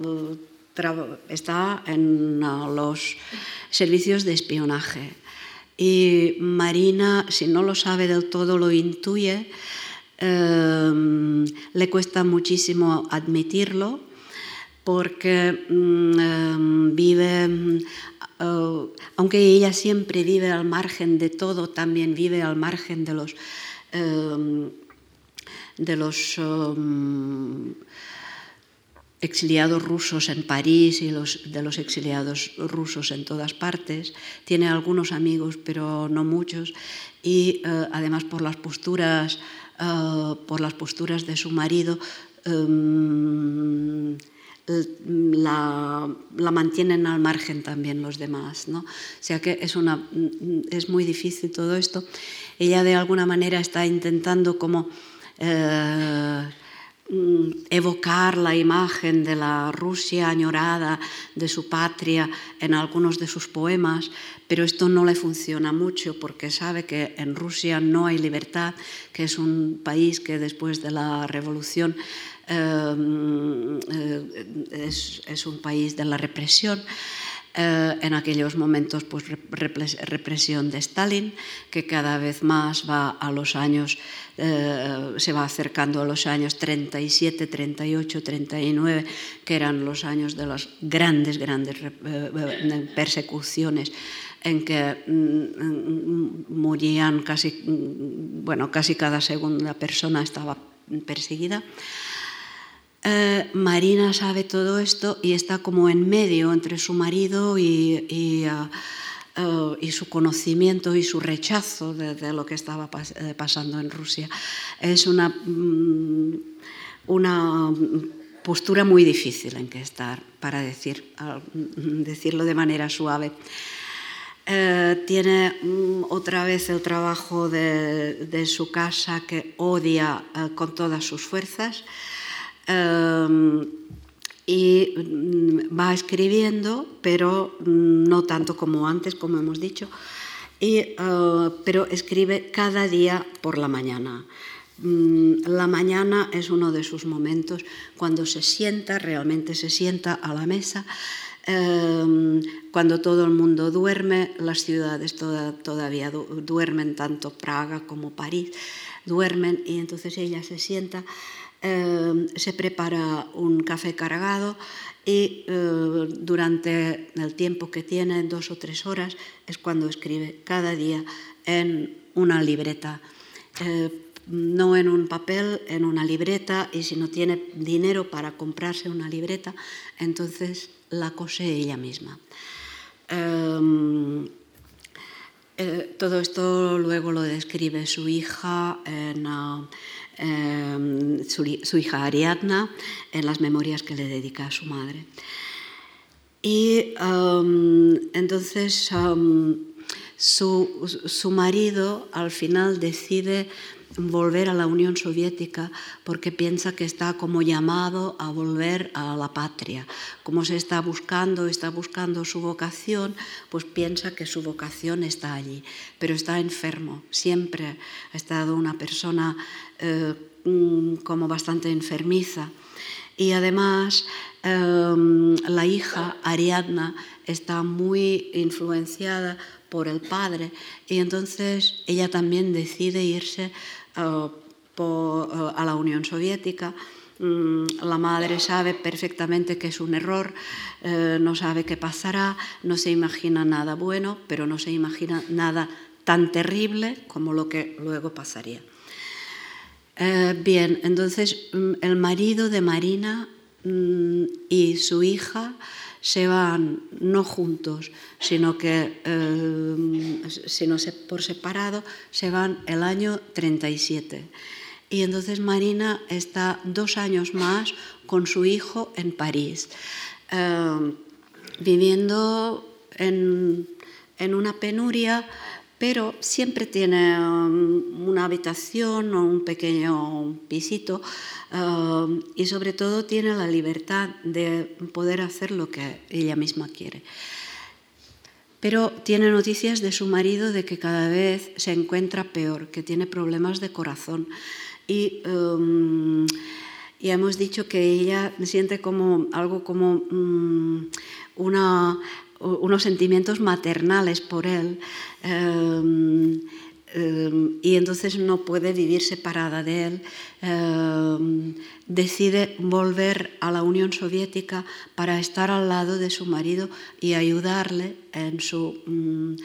está en los servicios de espionaje. Y Marina, si no lo sabe del todo, lo intuye. Em, le cuesta muchísimo admitirlo porque mm, em, vive, eh, aunque ella siempre vive al margen de todo, también vive al margen de los, em, de los exiliados rusos en París y de los exiliados rusos en todas partes. Tiene algunos amigos, pero no muchos. Y eh, además por las posturas, eh, por las posturas de su marido, em, la, la, mantienen al margen también los demás. ¿no? O sea que es, una, es muy difícil todo esto. Ella de alguna manera está intentando como... Eh, evocar la imagen de la Rusia añorada, de su patria, en algunos de sus poemas, pero esto no le funciona mucho porque sabe que en Rusia no hay libertad, que es un país que después de la revolución eh, eh, es, un país de la represión. Eh, en aquellos momentos pues, represión de Stalin, que cada vez más va a los años, eh, se va acercando a los años 37, 38, 39, que eran los años de las grandes, grandes persecuciones en que mm, morían casi, bueno, casi cada segunda persona estaba perseguida. Eh, Marina sabe todo esto y está como en medio entre su marido y, uh, y su conocimiento y su rechazo de, lo que estaba pas eh, pasando en Rusia. Es una, mm, una postura muy difícil en que estar, para decir, uh, decirlo de manera suave. Eh, tiene mm, otra vez el trabajo de, su casa que odia eh, con todas sus fuerzas. Em, y mm, va escribiendo, pero mm, no tanto como antes, como hemos dicho, y, eh, pero escribe cada día por la mañana. Mm, la mañana es uno de sus momentos cuando se sienta, realmente se sienta a la mesa, em, cuando todo el mundo duerme, las ciudades todavía duermen, tanto Praga como París duermen, y entonces ella se sienta Em, se prepara un café cargado y eh, durante el tiempo que tiene, dos o tres horas, es cuando escribe cada día en una libreta. Eh, no en un papel, en una libreta, y si no tiene dinero para comprarse una libreta, entonces la cose ella misma. Em, eh, todo esto luego lo describe su hija en, uh, Em, su, hija Ariadna en las memorias que le dedica a su madre. Y em, entonces em, su, marido al final decide volver a la Unión Soviética porque piensa que está como llamado a volver a la patria. Como se está buscando, está buscando su vocación, pues piensa que su vocación está allí, pero está enfermo. Siempre ha estado una persona eh, mm, como bastante enfermiza. Y además em, la hija Ariadna está muy influenciada por el padre y entonces ella también decide irse eh, eh, a la Unión Soviética. Mm, la madre sabe perfectamente que es un error, eh, no sabe qué pasará, no se imagina nada bueno, pero no se imagina nada tan terrible como lo que luego pasaría. bien, entonces mm, el marido de Marina mm, y su hija se van no juntos, sino que eh, sino por separado, se van el año 37. Y entonces Marina está dos años más con su hijo en París, eh, viviendo en, una penuria, pero siempre tiene um, una habitación o un pequeño pisito um, y sobre todo tiene la libertad de poder hacer lo que ella misma quiere. Pero tiene noticias de su marido de que cada vez se encuentra peor, que tiene problemas de corazón. Y, um, hemos dicho que ella siente como algo como una unos sentimientos maternales por él em, em, y entonces no puede vivir separada de él. Em, decide volver a la Unión Soviética para estar al lado de su marido y ayudarle en su, mm,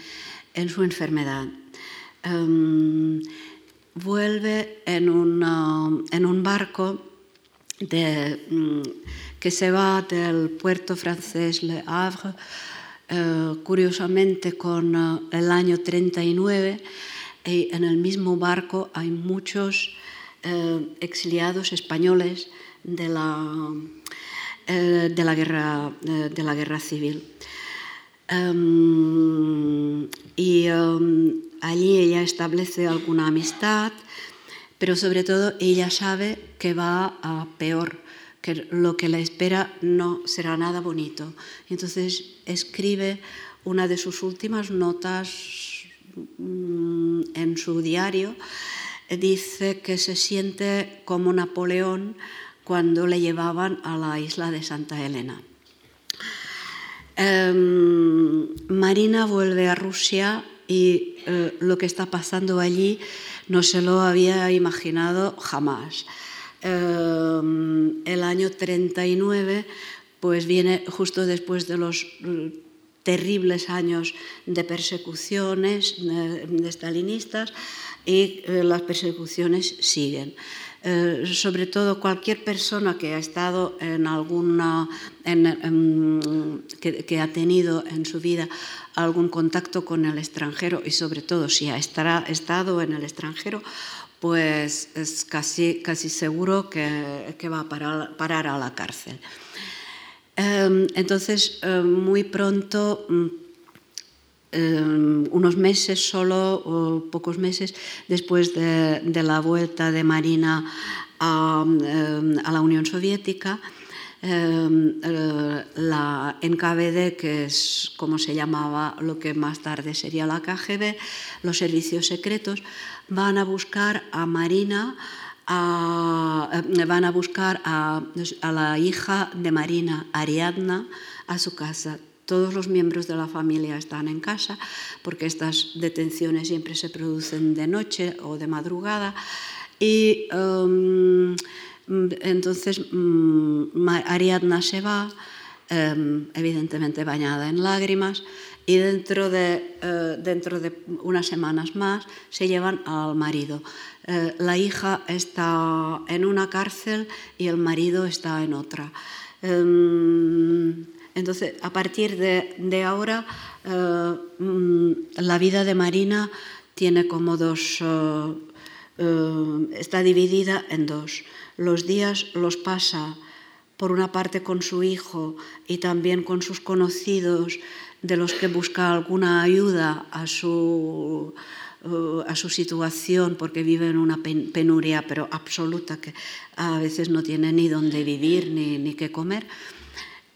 en su enfermedad. vuelve en, en un barco de, mm, que se va del puerto francés Le Havre eh, curiosamente con eh, el año 39 y en el mismo barco hay muchos eh, exiliados españoles de la, de la, guerra, de la guerra civil. Em, y em, allí ella establece alguna amistad, pero sobre todo ella sabe que va a peor que lo que la espera no será nada bonito. Entonces escribe una de sus últimas notas mm, en su diario. Dice que se siente como Napoleón cuando le llevaban a la isla de Santa Elena. Em, Marina vuelve a Rusia y eh, lo que está pasando allí no se lo había imaginado jamás. Em, el año 39 pues viene justo después de los mm, terribles años de persecuciones de, stalinistas y eh, las persecuciones siguen. Eh, sobre todo cualquier persona que ha estado en alguna, que, ha tenido en su vida algún contacto con el extranjero y sobre todo si ha estado en el extranjero pues es casi, casi seguro que, que va a parar, parar, a la cárcel. Em, entonces, em, muy pronto, mm, em, unos meses solo, o pocos meses después de, de la vuelta de Marina a, a la Unión Soviética, eh, la NKVD, que es como se llamaba lo que más tarde sería la KGB, los servicios secretos, van a buscar a Marina, eh, van a buscar a, la hija de Marina, Ariadna, a su casa. Todos los miembros de la familia están en casa porque estas detenciones siempre se producen de noche o de madrugada. Y em, entonces mm, Ariadna se va, em, evidentemente bañada en lágrimas, y dentro de, eh, dentro de unas semanas más se llevan al marido. Eh, la hija está en una cárcel y el marido está en otra. Em, entonces, a partir de, de ahora, eh, mm, la vida de Marina tiene como dos, está dividida en dos. Los días los pasa por una parte con su hijo y también con sus conocidos de los que busca alguna ayuda a su, eh, a su situación porque vive en una penuria pero absoluta que a veces no tiene ni dónde vivir ni, ni qué comer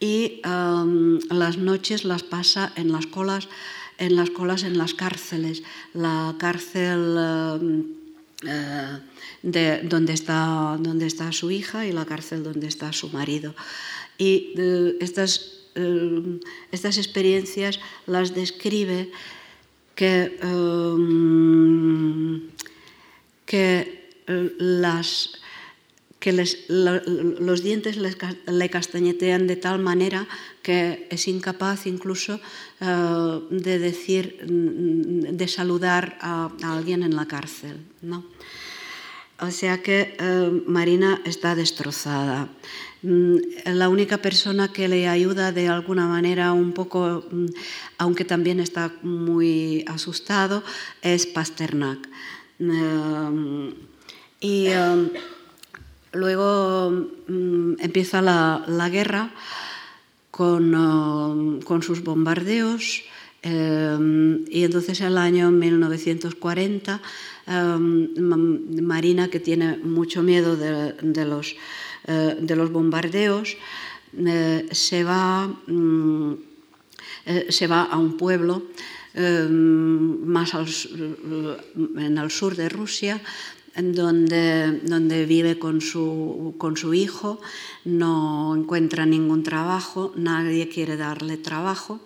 y um, las noches las pasa en las colas en las colas en las cárceles la cárcel um, uh, de donde está, donde está su hija y la cárcel donde está su marido. Y uh, estas eh, estas experiencias las describe que, que, eh, las, que los dientes le castañetean de tal manera que es incapaz incluso eh, de decir, de saludar a, alguien en la cárcel. ¿no? O sea que Marina está destrozada. Mm, la única persona que le ayuda de alguna manera un poco, mm, aunque también está muy asustado, es Pasternak. Mm, y luego empieza la, guerra con, con, sus bombardeos Em, y entonces el año 1940, em, Marina, que tiene mucho miedo de, los, eh, los, bombardeos, eh, se, va, mm, eh, se va a un pueblo más en el sur de Rusia, donde, donde vive con su, con su hijo, no encuentra ningún trabajo, nadie quiere darle trabajo.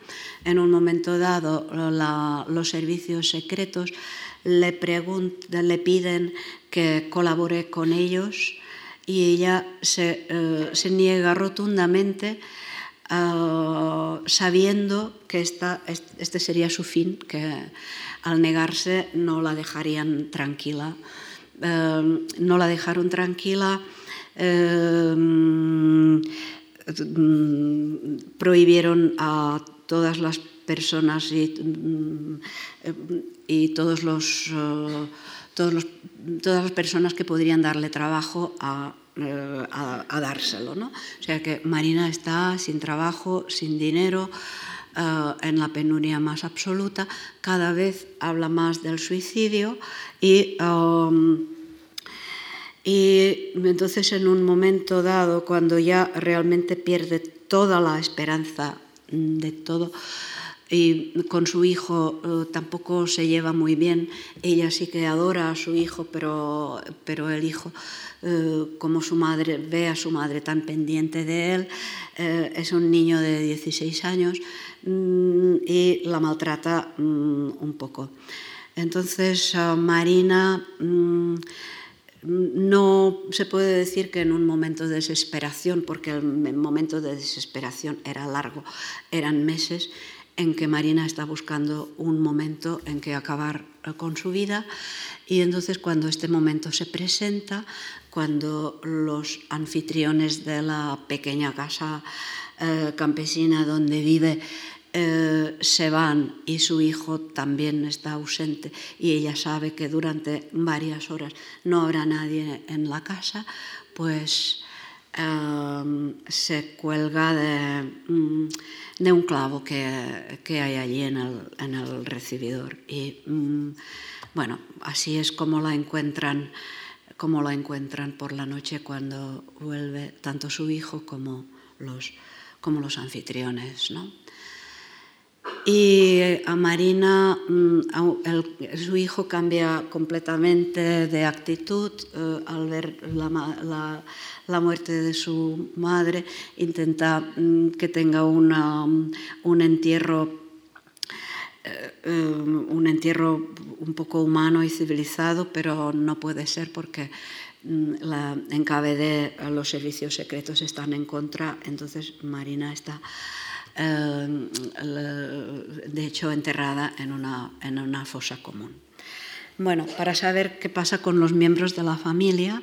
En un momento dado, los servicios secretos le, le piden que colabore con ellos y ella se, eh, se niega rotundamente uh, sabiendo que esta, este sería su fin, que al negarse no la dejarían tranquila. Em, no la dejaron tranquila, em, prohibieron a todas las personas y, y todos los, eh, todos los, todas las personas que podrían darle trabajo a, eh, a, dárselo. ¿no? O sea que Marina está sin trabajo, sin dinero, eh, en la penuria más absoluta, cada vez habla más del suicidio y, um, y entonces en un momento dado, cuando ya realmente pierde toda la esperanza de todo, y con su hijo eh, tampoco se lleva muy bien. Ella sí que adora a su hijo, pero, pero el hijo, eh, como su madre, ve a su madre tan pendiente de él, eh, es un niño de 16 años y la maltrata mm, un poco. Entonces, Marina... Mm, no se puede decir que en un momento de desesperación, porque el momento de desesperación era largo, eran meses, en que Marina está buscando un momento en que acabar con su vida y entonces cuando este momento se presenta, cuando los anfitriones de la pequeña casa eh, campesina donde vive eh, se van y su hijo también está ausente y ella sabe que durante varias horas no habrá nadie en la casa, pues Em, se cuelga mm, de, un clavo que, hay allí en el, recibidor. Y mm, bueno, así es como la encuentran como la encuentran por la noche cuando vuelve tanto su hijo como los, como los anfitriones. ¿no? Y a Marina, mm, su hijo cambia completamente de actitud eh, al ver la, muerte de su madre, intenta mm, que tenga un entierro eh, eh, un entierro un poco humano y civilizado, pero no puede ser porque mm, la, en KBD los servicios secretos están en contra, entonces Marina está de hecho enterrada en una, en una fosa común. Bueno, para saber qué pasa con los miembros de la familia,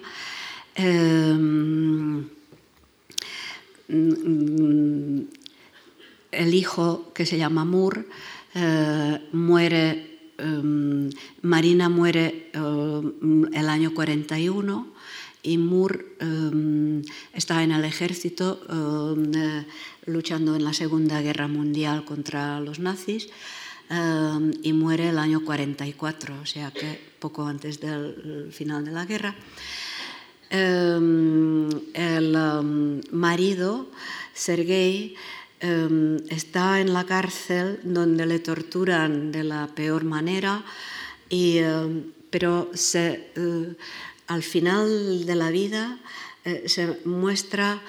em, el hijo que se llama Moore eh, muere, em, Marina muere el año 41 y Moore está en el ejército luchando en la Segunda Guerra Mundial contra los nazis eh, y muere el año 44, o sea que poco antes del final de la guerra. Eh, el um, marido, Sergei, eh, está en la cárcel donde le torturan de la peor manera, y, pero se, al final de la vida se muestra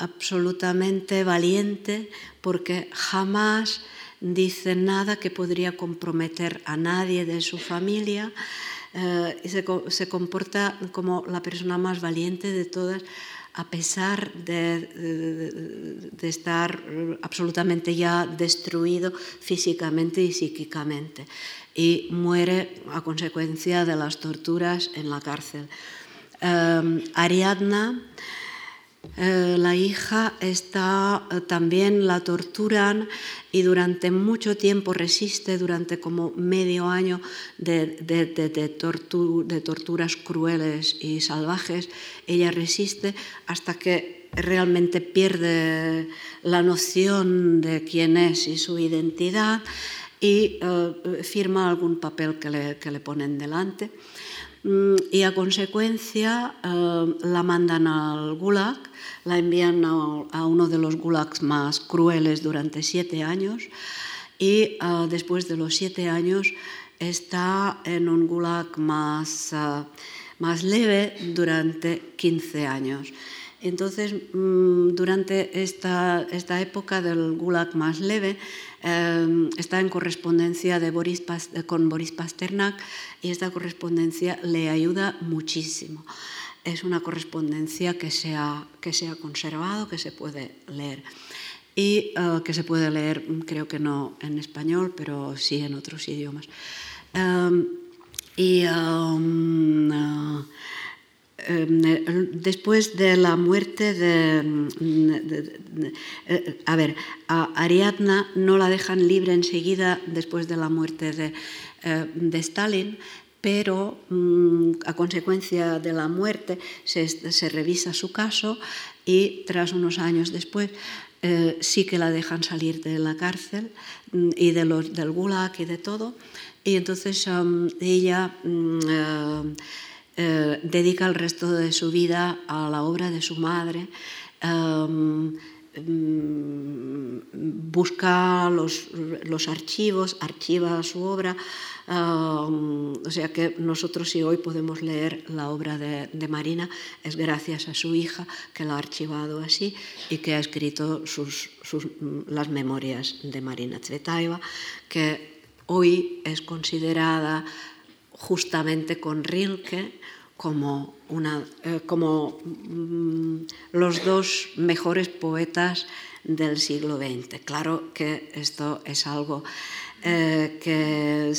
absolutamente valiente porque jamás dice nada que podría comprometer a nadie de su familia eh, y se, comporta como la persona más valiente de todas a pesar de, estar absolutamente ya destruido físicamente y psíquicamente. Y muere a consecuencia de las torturas en la cárcel. Eh, Ariadna eh, la hija está eh, también la torturan y durante mucho tiempo resiste, durante como medio año de, de, torturas crueles y salvajes, ella resiste hasta que realmente pierde la noción de quién es y su identidad y eh, firma algún papel que le, que le ponen delante. Mm, y a consecuencia eh, la mandan al Gulag, la envían a, uno de los Gulags más crueles durante siete años y eh, después de los siete años está en un Gulag más, más leve durante 15 años. Entonces, mm, durante esta, esta época del Gulag más leve, em, está en correspondencia con Boris Pasternak y esta correspondencia le ayuda muchísimo. Es una correspondencia que se ha, que se conservado, que se puede leer y eh, que se puede leer, creo que no en español, pero sí en otros idiomas. Em, Em, después de la muerte de, eh, a ver, a Ariadna no la dejan libre enseguida después de la muerte de, eh, Stalin, pero mm, a consecuencia de la muerte se, revisa su caso y tras unos años después eh, sí que la dejan salir de la cárcel mm, y de los, del gulag y de todo. Y entonces ella... Mm, eh, dedica el resto de su vida a la obra de su madre. Em, em, busca los, archivos, archiva su obra, em, o sea que nosotros si hoy podemos leer la obra de, Marina es gracias a su hija que la ha archivado así y que ha escrito las memorias de Marina Tsvetaeva, que hoy es considerada justamente con Rilke como, una, eh, como mm, los dos mejores poetas del siglo XX. Claro que esto es algo eh, que,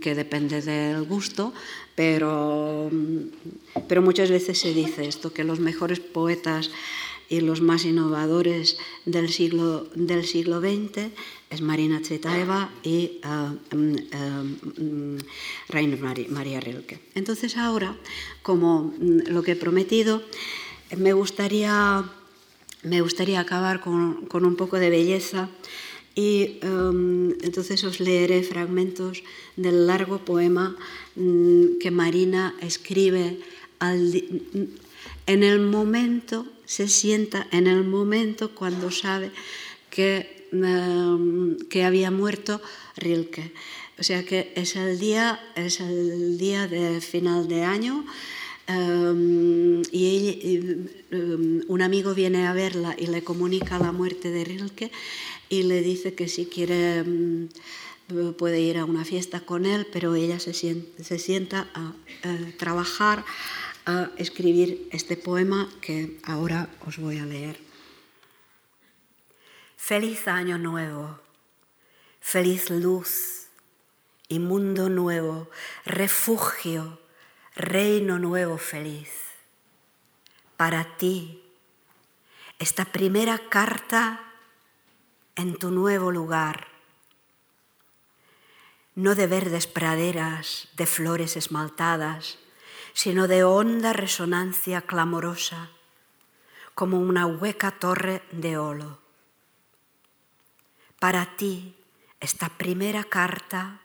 que, depende del gusto, pero, mm, pero muchas veces se dice esto, que los mejores poetas y los más innovadores del siglo, del siglo XX es Marina Tsvetaeva y uh, Maria Rilke. Entonces ahora, como mm, lo que he prometido, me gustaría, me gustaría acabar con, con un poco de belleza y um, entonces os leeré fragmentos del largo poema mm, que Marina escribe en el momento, se sienta en el momento cuando sabe que, em, que había muerto Rilke. O sea que es el día, es el día de final de año em, y, em, un amigo viene a verla y le comunica la muerte de Rilke y le dice que si quiere puede ir a una fiesta con él, pero ella se sienta, a trabajar a escribir este poema que ahora os voy a leer. Feliz año nuevo, feliz luz y mundo nuevo, refugio, reino nuevo feliz. Para ti, esta primera carta en tu nuevo lugar, no de verdes praderas, de flores esmaltadas, sino de honda resonancia clamorosa, como una hueca torre de olo. Para ti, esta primera carta,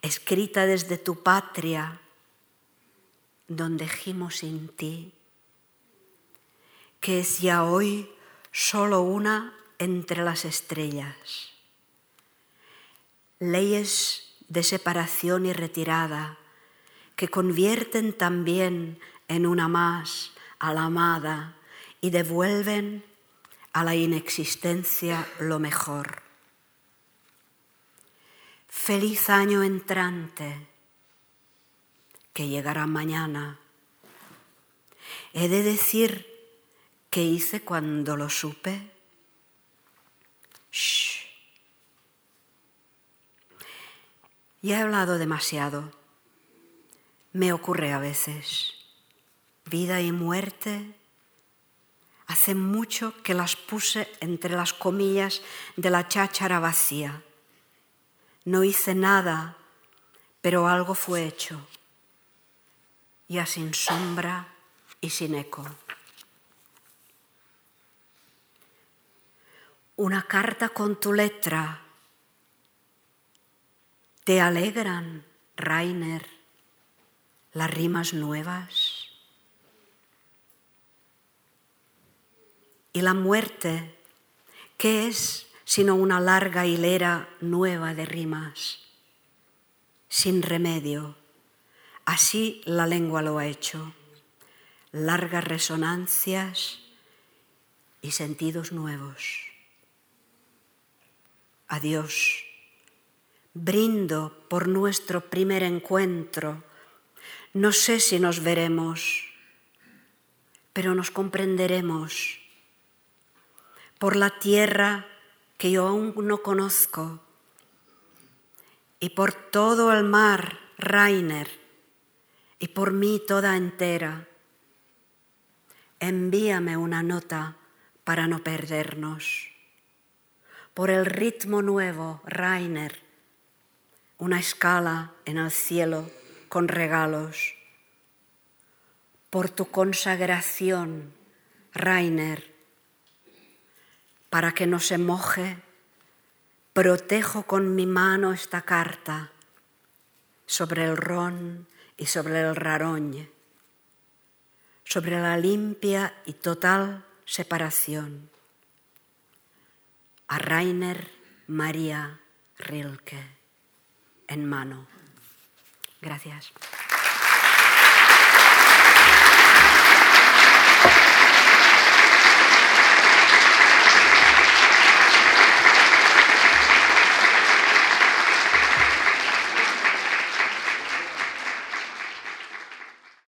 escrita desde tu patria, donde gimo sin ti, que es ya hoy solo una entre las estrellas. Leyes de separación y retirada, que convierten también en una más a la amada y devuelven a la inexistencia lo mejor. Feliz año entrante que llegará mañana. He de decir qué hice cuando lo supe. Shh. Ya he hablado demasiado me ocurre a veces. Vida y muerte. Hace mucho que las puse entre las comillas de la cháchara vacía. No hice nada, pero algo fue hecho, ya sin sombra y sin eco. Una carta con tu letra, ¿Te alegran, Rainer, las rimas nuevas? ¿Y la muerte qué es sino una larga hilera nueva de rimas? Sin remedio, así la lengua lo ha hecho, largas resonancias y sentidos nuevos. Adiós. Brindo por nuestro primer encuentro. No sé si nos veremos, pero nos comprenderemos. Por la tierra que yo aún no conozco y por todo el mar, Rainer, y por mí toda entera. Envíame una nota para no perdernos. Por el ritmo nuevo, Rainer, una escala en el cielo con regalos. Por tu consagración, Rainer, para que no se moje, protejo con mi mano esta carta sobre el ron y sobre el raroñ, sobre la limpia y total separación. A Rainer María Rilke en mano. Gracias.